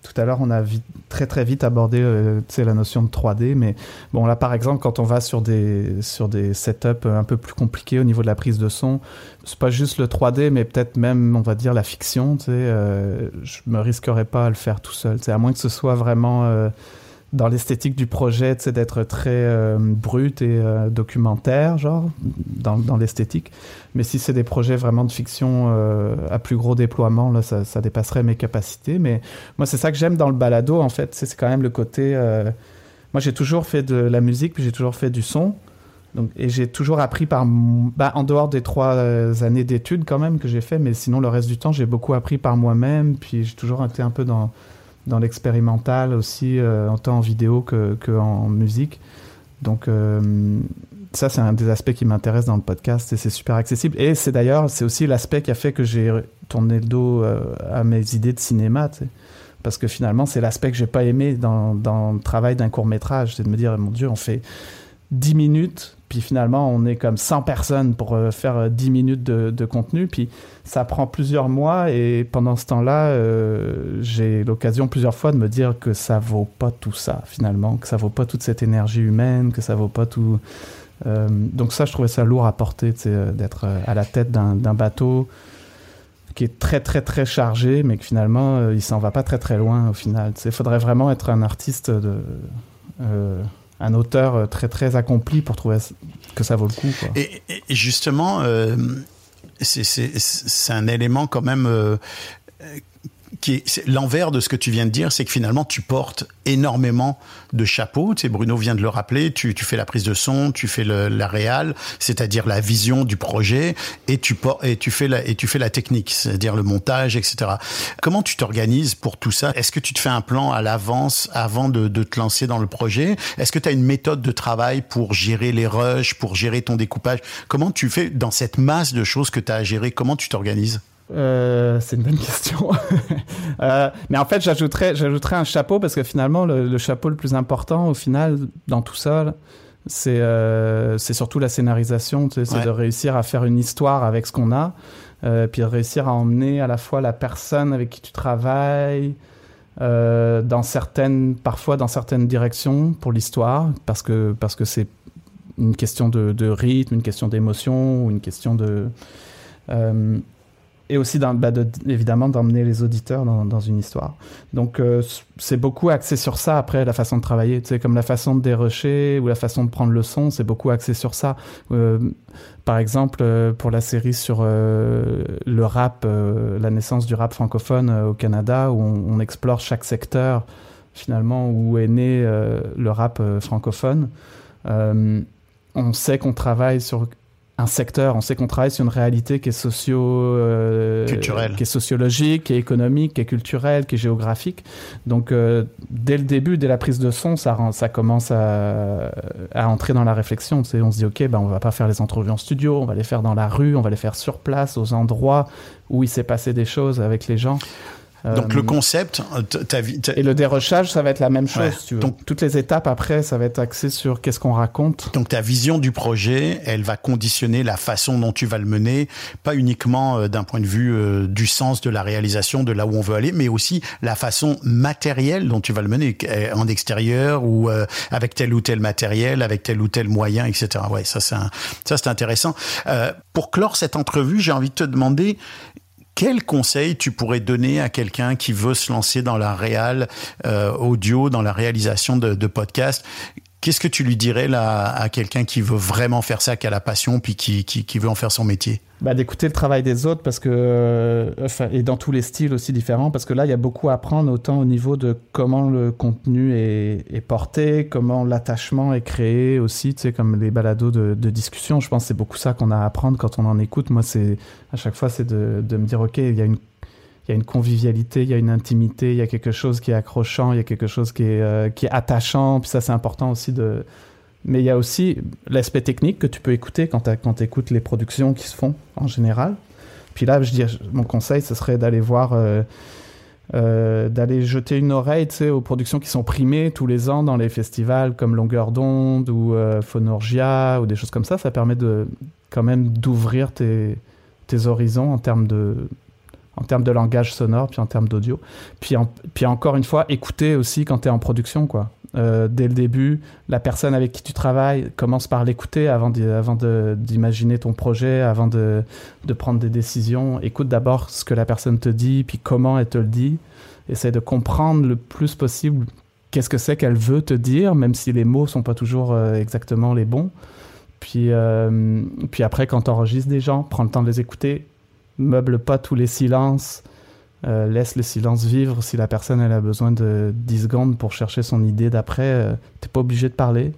tout à l'heure on a très très vite abordé euh, la notion de 3D mais bon là par exemple quand on va sur des sur des setups un peu plus compliqués au niveau de la prise de son c'est pas juste le 3D mais peut-être même on va dire la fiction euh, je me risquerais pas à le faire tout seul tu à moins que ce soit vraiment euh, dans l'esthétique du projet, sais, d'être très euh, brut et euh, documentaire, genre, dans, l'esthétique. Mais si c'est des projets vraiment de fiction euh, à plus gros déploiement, là, ça, dépasserait mes capacités. Mais moi, c'est ça que j'aime dans le balado, en fait. C'est c'est quand même le côté... Moi, j'ai toujours fait de la musique, puis j'ai toujours fait du son. Donc, et j'ai toujours appris par... Bah, en dehors des trois années d'études, quand même, que j'ai fait. Mais sinon, le reste du temps, j'ai beaucoup appris par moi-même. Puis j'ai toujours été un peu dans dans l'expérimental aussi, euh, autant en vidéo que, que en musique. Donc euh, ça, c'est un des aspects qui m'intéresse dans le podcast et c'est super accessible. Et c'est d'ailleurs, c'est aussi l'aspect qui a fait que j'ai tourné le dos euh, à mes idées de cinéma. Parce que finalement, c'est l'aspect que j'ai pas aimé dans, dans le travail d'un court métrage. C'est de me dire, mon Dieu, on fait 10 minutes, puis finalement, on est comme 100 personnes pour euh, faire euh, 10 minutes de, contenu. Puis ça prend plusieurs mois et pendant ce temps-là, euh, j'ai l'occasion plusieurs fois de me dire que ça vaut pas tout ça finalement, que ça vaut pas toute cette énergie humaine, que ça vaut pas tout. Euh, donc ça, je trouvais ça lourd à porter, euh, d'être euh, à la tête d'un bateau qui est très très très chargé, mais que finalement, euh, il s'en va pas très très loin au final. Il faudrait vraiment être un artiste de euh, un auteur euh, très très accompli pour trouver que ça vaut le coup. Et, justement, euh, c'est- un élément quand même euh, qui l'envers de ce que tu viens de dire, c'est que finalement tu portes énormément de chapeaux. Tu sais, Bruno vient de le rappeler. Tu, tu fais la prise de son, tu fais le, la réal, c'est-à-dire la vision du projet, et tu et tu fais la et tu fais la technique, c'est-à-dire le montage, etc. Comment tu t'organises pour tout ça? Est-ce que tu te fais un plan à l'avance avant de, de te lancer dans le projet? Est-ce que tu as une méthode de travail pour gérer les rushs, pour gérer ton découpage? Comment tu fais dans cette masse de choses que tu as à gérer? Comment tu t'organises? Euh, c'est une bonne question. Euh, mais en fait, j'ajouterais, j'ajouterais un chapeau parce que finalement, le, le chapeau le plus important, au final, dans tout ça, c'est euh, c'est surtout la scénarisation. tu sais, C'est Ouais. de réussir à faire une histoire avec ce qu'on a, puis de réussir à emmener à la fois la personne avec qui tu travailles. dans certaines, parfois dans certaines directions pour l'histoire, parce que parce que c'est une question de, de rythme, une question d'émotion, ou une question de et aussi bah, de- évidemment d'emmener les auditeurs dans, une histoire. Donc euh, c'est beaucoup axé sur ça après la façon de travailler, tu sais comme la façon de dérocher ou la façon de prendre le son, c'est beaucoup axé sur ça. Euh, par exemple euh, pour la série sur le rap, la naissance du rap francophone au Canada où on, explore chaque secteur finalement où est né le rap francophone. On sait qu'on travaille sur un secteur, on sait qu'on travaille sur une réalité qui est socio, euh, Culturelle. qui est sociologique, qui est économique, qui est culturelle, qui est géographique. Donc euh, dès le début, dès la prise de son, ça, rend- ça commence à, à entrer dans la réflexion. Tu sais, on se dit ok, ben on va pas faire les entrevues en studio, on va les faire dans la rue, on va les faire sur place, aux endroits où il s'est passé des choses avec les gens. Donc Euh, le concept, t- ta vie, et le dérochage, ça va être la même chose. Ouais. si tu veux. Donc- toutes les étapes après, ça va être axé sur qu'est-ce qu'on raconte. Donc ta vision du projet, elle va conditionner la façon dont tu vas le mener, pas uniquement euh, d'un point de vue euh, du sens de la réalisation, de là où on veut aller, mais aussi la façon matérielle dont tu vas le mener, euh, en extérieur ou euh, avec tel ou tel matériel, avec tel ou tel moyen, etc. Ouais, ça c'est ça c'est intéressant. Euh, pour clore cette entrevue, j'ai envie de te demander quel conseil tu pourrais donner à quelqu'un qui veut se lancer dans la réal euh, audio, dans la réalisation de, de podcasts Qu'est-ce que tu lui dirais là à quelqu'un qui veut vraiment faire ça, qui a la passion, puis qui, qui, veut en faire son métier? Bah, d'écouter le travail des autres parce que euh, et dans tous les styles aussi différents parce que là il y a beaucoup à apprendre autant au niveau de comment le contenu est, porté comment l'attachement est créé aussi tu sais comme les balados de, de discussion. Je pense que c'est beaucoup ça qu'on a à apprendre quand on en écoute. Moi c'est à chaque fois c'est de, de me dire ok il y a une il y a une convivialité, il y a une intimité, il y a quelque chose qui est accrochant, il y a quelque chose qui est, euh, qui est attachant. Puis ça, c'est important aussi de. Mais il y a aussi l'aspect technique que tu peux écouter quand tu écoutes les productions qui se font en général. Puis là, je dis, mon conseil, ce serait d'aller voir, euh, euh, d'aller jeter une oreille aux productions qui sont primées tous les ans dans les festivals comme Longueur d'onde ou euh, Phonorgia ou des choses comme ça. Ça permet de quand même d'ouvrir tes horizons en termes de en termes de langage sonore, puis en termes d'audio. Puis, puis encore une fois, écouter aussi quand tu es en production. quoi. Euh, dès le début, la personne avec qui tu travailles commence par l'écouter avant d'imaginer ton projet, avant de, de prendre des décisions. Écoute d'abord ce que la personne te dit, puis comment elle te le dit. Essaie de comprendre le plus possible qu'est-ce que c'est qu'elle veut te dire, même si les mots sont pas toujours euh, exactement les bons. Puis, euh, puis après, quand tu enregistres des gens, prends le temps de les écouter, meuble pas tous les silences, euh, laisse le silence vivre. Si la personne elle a besoin de 10 secondes pour chercher son idée d'après, euh, t'es pas obligé de parler.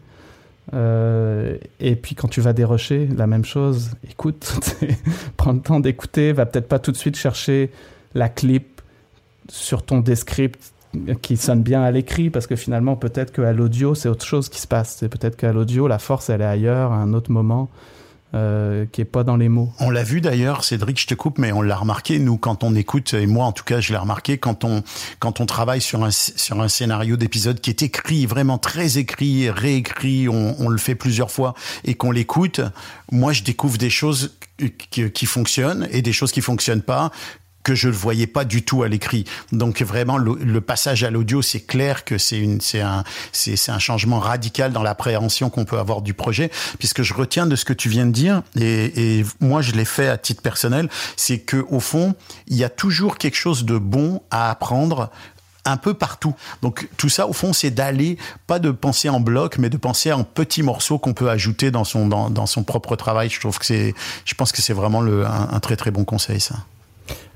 Euh, et puis quand tu vas dérocher, la même chose. Écoute, prends le temps d'écouter, va peut-être pas tout de suite chercher la clip sur ton descript qui sonne bien à l'écrit parce que finalement peut-être qu'à l'audio c'est autre chose qui se passe. Peut-être qu'à l'audio la force elle est ailleurs, à un autre moment euh, qui est pas dans les mots. On l'a vu d'ailleurs, Cédric, je te coupe, mais on l'a remarqué, nous, quand on écoute, et moi en tout cas, je l'ai remarqué, quand on, quand on travaille sur un, sur un scénario d'épisode qui est écrit, vraiment très écrit, réécrit, on, on le fait plusieurs fois, et qu'on l'écoute, moi je découvre des choses qui, qui fonctionnent et des choses qui fonctionnent pas que je ne voyais pas du tout à l'écrit. Donc vraiment le, passage à l'audio, c'est clair que c'est un changement radical dans l'appréhension qu'on peut avoir du projet puisque je retiens de ce que tu viens de dire et, moi je l'ai fait à titre personnel, c'est que au fond, il y a toujours quelque chose de bon à apprendre un peu partout. Donc tout ça, au fond, c'est d'aller, pas de penser en bloc, mais de penser en petits morceaux qu'on peut ajouter dans son, propre travail. Je trouve que je pense que c'est vraiment un, un très très bon conseil, ça.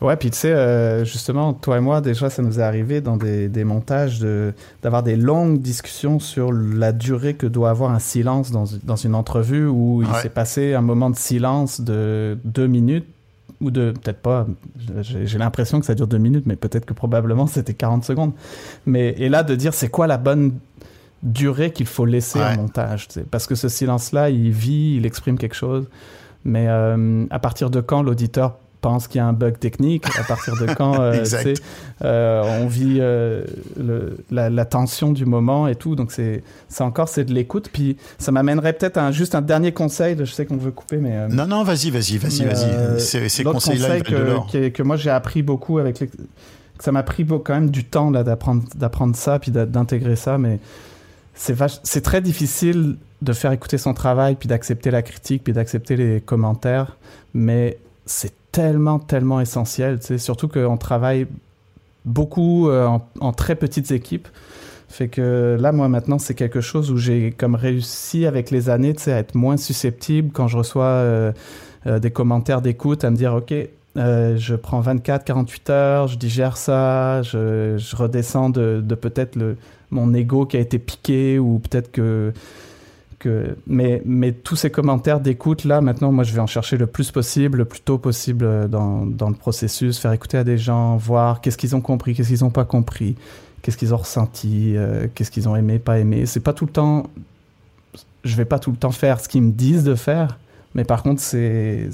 Ouais, puis tu sais, euh, justement, toi et moi, déjà, ça nous est arrivé dans des, des montages de, d'avoir des longues discussions sur la durée que doit avoir un silence dans, dans une entrevue où il Ouais. s'est passé un moment de silence de deux minutes ou de, peut-être pas, j'ai, l'impression que ça dure deux minutes, mais peut-être que probablement c'était 40 secondes. Mais, et là, de dire c'est quoi la bonne durée qu'il faut laisser Ouais. en montage, parce que ce silence-là, il vit, il exprime quelque chose. Mais euh, à partir de quand l'auditeur pense qu'il y a un bug technique À partir de quand euh, euh, on vit euh, le- la, la tension du moment et tout Donc c'est c'est encore c'est de l'écoute. Puis ça m'amènerait peut-être à un- juste un dernier conseil. Je sais qu'on veut couper, mais euh, Non, non, vas-y, vas-y, vas-y, vas-y. Ces, ces l'autre conseils-là, que, que, moi j'ai appris beaucoup avec les- ça m'a pris quand même du temps là d'apprendre d'apprendre ça puis d'intégrer ça mais c'est c'est très difficile de faire écouter son travail puis d'accepter la critique puis d'accepter les commentaires mais c'est tellement tellement essentiel surtout qu'on travaille beaucoup euh, en, très petites équipes. Fait que là, moi, maintenant, c'est quelque chose où j'ai comme réussi avec les années, à être moins susceptible quand je reçois euh, euh, des commentaires d'écoute, à me dire, OK, je prends 24, 48 heures, je digère ça, je, redescends de, de peut-être mon ego qui a été piqué ou peut-être que... mais, tous ces commentaires d'écoute, là, maintenant, moi, je vais en chercher le plus possible, le plus tôt possible euh, dans, le processus, faire écouter à des gens, voir qu'est-ce qu'ils ont compris, qu'est-ce qu'ils n'ont pas compris qu'est-ce qu'ils ont ressenti, euh, qu'est-ce qu'ils ont aimé, pas aimé. C'est pas tout le temps, je vais pas tout le temps faire ce qu'ils me disent de faire, mais par contre c'est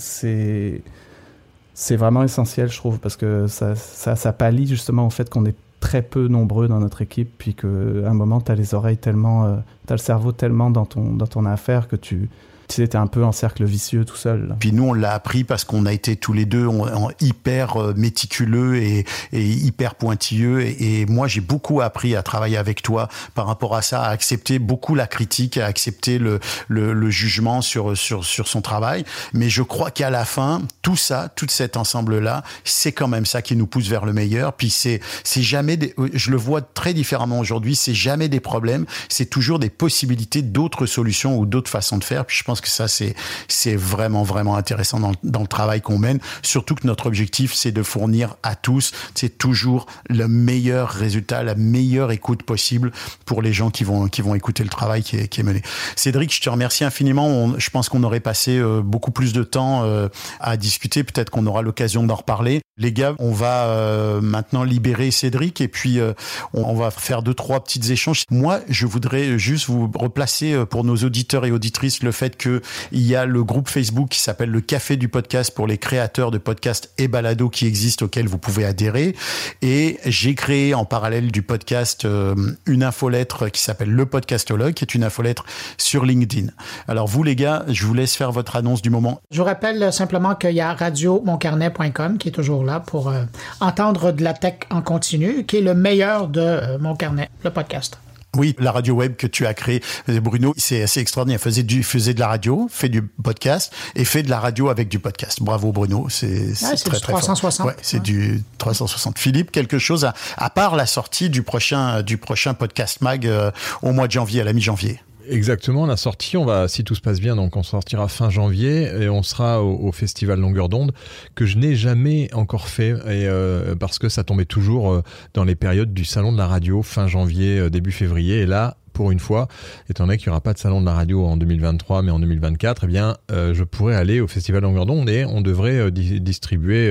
vraiment essentiel, je trouve, parce que ça ça, ça pallie justement au fait qu'on est très peu nombreux dans notre équipe, puis qu'à un moment t'as les oreilles tellement, euh, t'as le cerveau tellement dans ton dans ton affaire que tu tu sais, t'es un peu en cercle vicieux tout seul. Puis nous, on l'a appris parce qu'on a été tous les deux en, en hyper euh, méticuleux et, hyper pointilleux. Et, moi, j'ai beaucoup appris à travailler avec toi par rapport à ça, à accepter beaucoup la critique, à accepter le, le, jugement sur, sur, sur son travail. Mais je crois qu'à la fin, tout ça, tout cet ensemble-là, c'est quand même ça qui nous pousse vers le meilleur. Puis c'est, c'est jamais des, je le vois très différemment aujourd'hui, c'est jamais des problèmes, c'est toujours des possibilités d'autres solutions ou d'autres façons de faire. Puis je pense que ça, c'est, c'est vraiment, vraiment intéressant dans, dans le travail qu'on mène. Surtout que notre objectif, c'est de fournir à tous, c'est toujours le meilleur résultat, la meilleure écoute possible pour les gens qui vont, qui vont écouter le travail qui est, qui est mené. Cédric, je te remercie infiniment. On- je pense qu'on aurait passé euh, beaucoup plus de temps euh, à discuter. Peut-être qu'on aura l'occasion d'en reparler. Les gars, on va euh, maintenant libérer Cédric et puis euh, on, on va faire deux, trois petites échanges. Moi, je voudrais juste vous replacer euh, pour nos auditeurs et auditrices le fait que il y a le groupe Facebook qui s'appelle le Café du podcast pour les créateurs de podcasts et balados qui existent auquel vous pouvez adhérer. Et j'ai créé en parallèle du podcast euh, une infolettre qui s'appelle le podcastologue, qui est une infolettre sur LinkedIn. Alors vous les gars, je vous laisse faire votre annonce du moment. Je vous rappelle euh, simplement qu'il y a radiomoncarnet.com qui est toujours là pour euh, entendre de la tech en continu, qui est le meilleur de Mon Carnet, le podcast. Oui, la radio web que tu as créée, Bruno, c'est assez extraordinaire. Faisait du, faisait de la radio, fait du podcast et fait de la radio avec du podcast. Bravo Bruno, c'est très du très fort. 360, Ouais, c'est ouais. du 360. Philippe, quelque chose à, à part la sortie du prochain du prochain podcast mag euh, au mois de janvier à la mi-janvier? Exactement, la sortie, on va, si tout se passe bien, donc on sortira fin janvier et on sera au, festival Longueur d'onde que je n'ai jamais encore fait et euh, parce que ça tombait toujours euh, dans les périodes du salon de la radio fin janvier, euh, début février et là pour une fois, étant donné qu'il n'y aura pas de salon de la radio en 2023 mais en 2024, eh bien euh, je pourrais aller au festival Longueur d'onde et on devrait euh, di- distribuer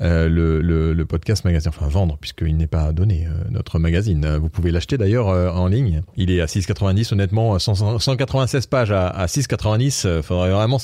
euh, le, podcast magazine, enfin vendre puisqu'il n'est pas donné notre magazine. Vous pouvez l'acheter d'ailleurs en ligne. Il est à 6,90 honnêtement, 100 196 pages à, à 6,90. euh, faudrait vraiment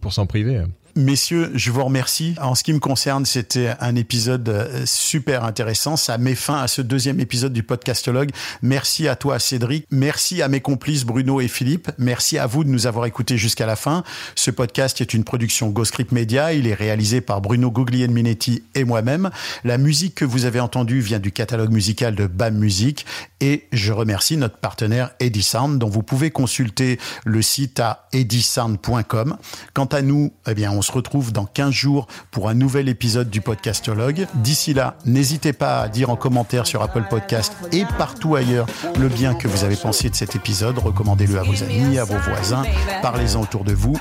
pour s'en priver. Messieurs, je vous remercie. En ce qui me concerne, c'était un épisode euh, super intéressant. Ça met fin à ce deuxième épisode du podcastologue. Merci à toi, Cédric. Merci à mes complices Bruno et Philippe. Merci à vous de nous avoir écoutés jusqu'à la fin. Ce podcast est une production Ghostscript Media. Il est réalisé par Bruno Guglielminetti et moi-même. La musique que vous avez entendue vient du catalogue musical de BAM Music. Et je remercie notre partenaire Edisound, dont vous pouvez consulter le site à edisound.com. Quant à nous, eh bien, on se retrouve dans 15 jours pour un nouvel épisode du podcastologue. D'ici là, n'hésitez pas à dire en commentaire sur Apple Podcast et partout ailleurs le bien que vous avez pensé de cet épisode. Recommandez-le à vos amis, à vos voisins, parlez-en autour de vous.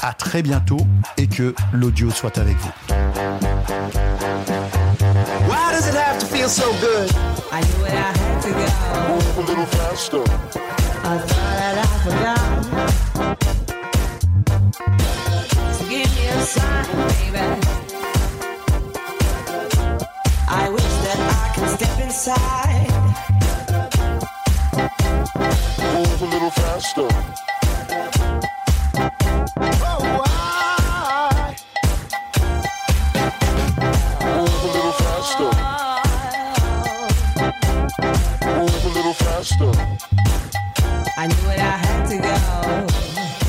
À très bientôt et que l'audio soit avec vous. feels so good? I knew it, I had to go. Move a little faster. I thought that I forgot. I wish that I could step inside. Move a little faster. Oh, Move a little faster. Move a little faster. I knew it, I had to go.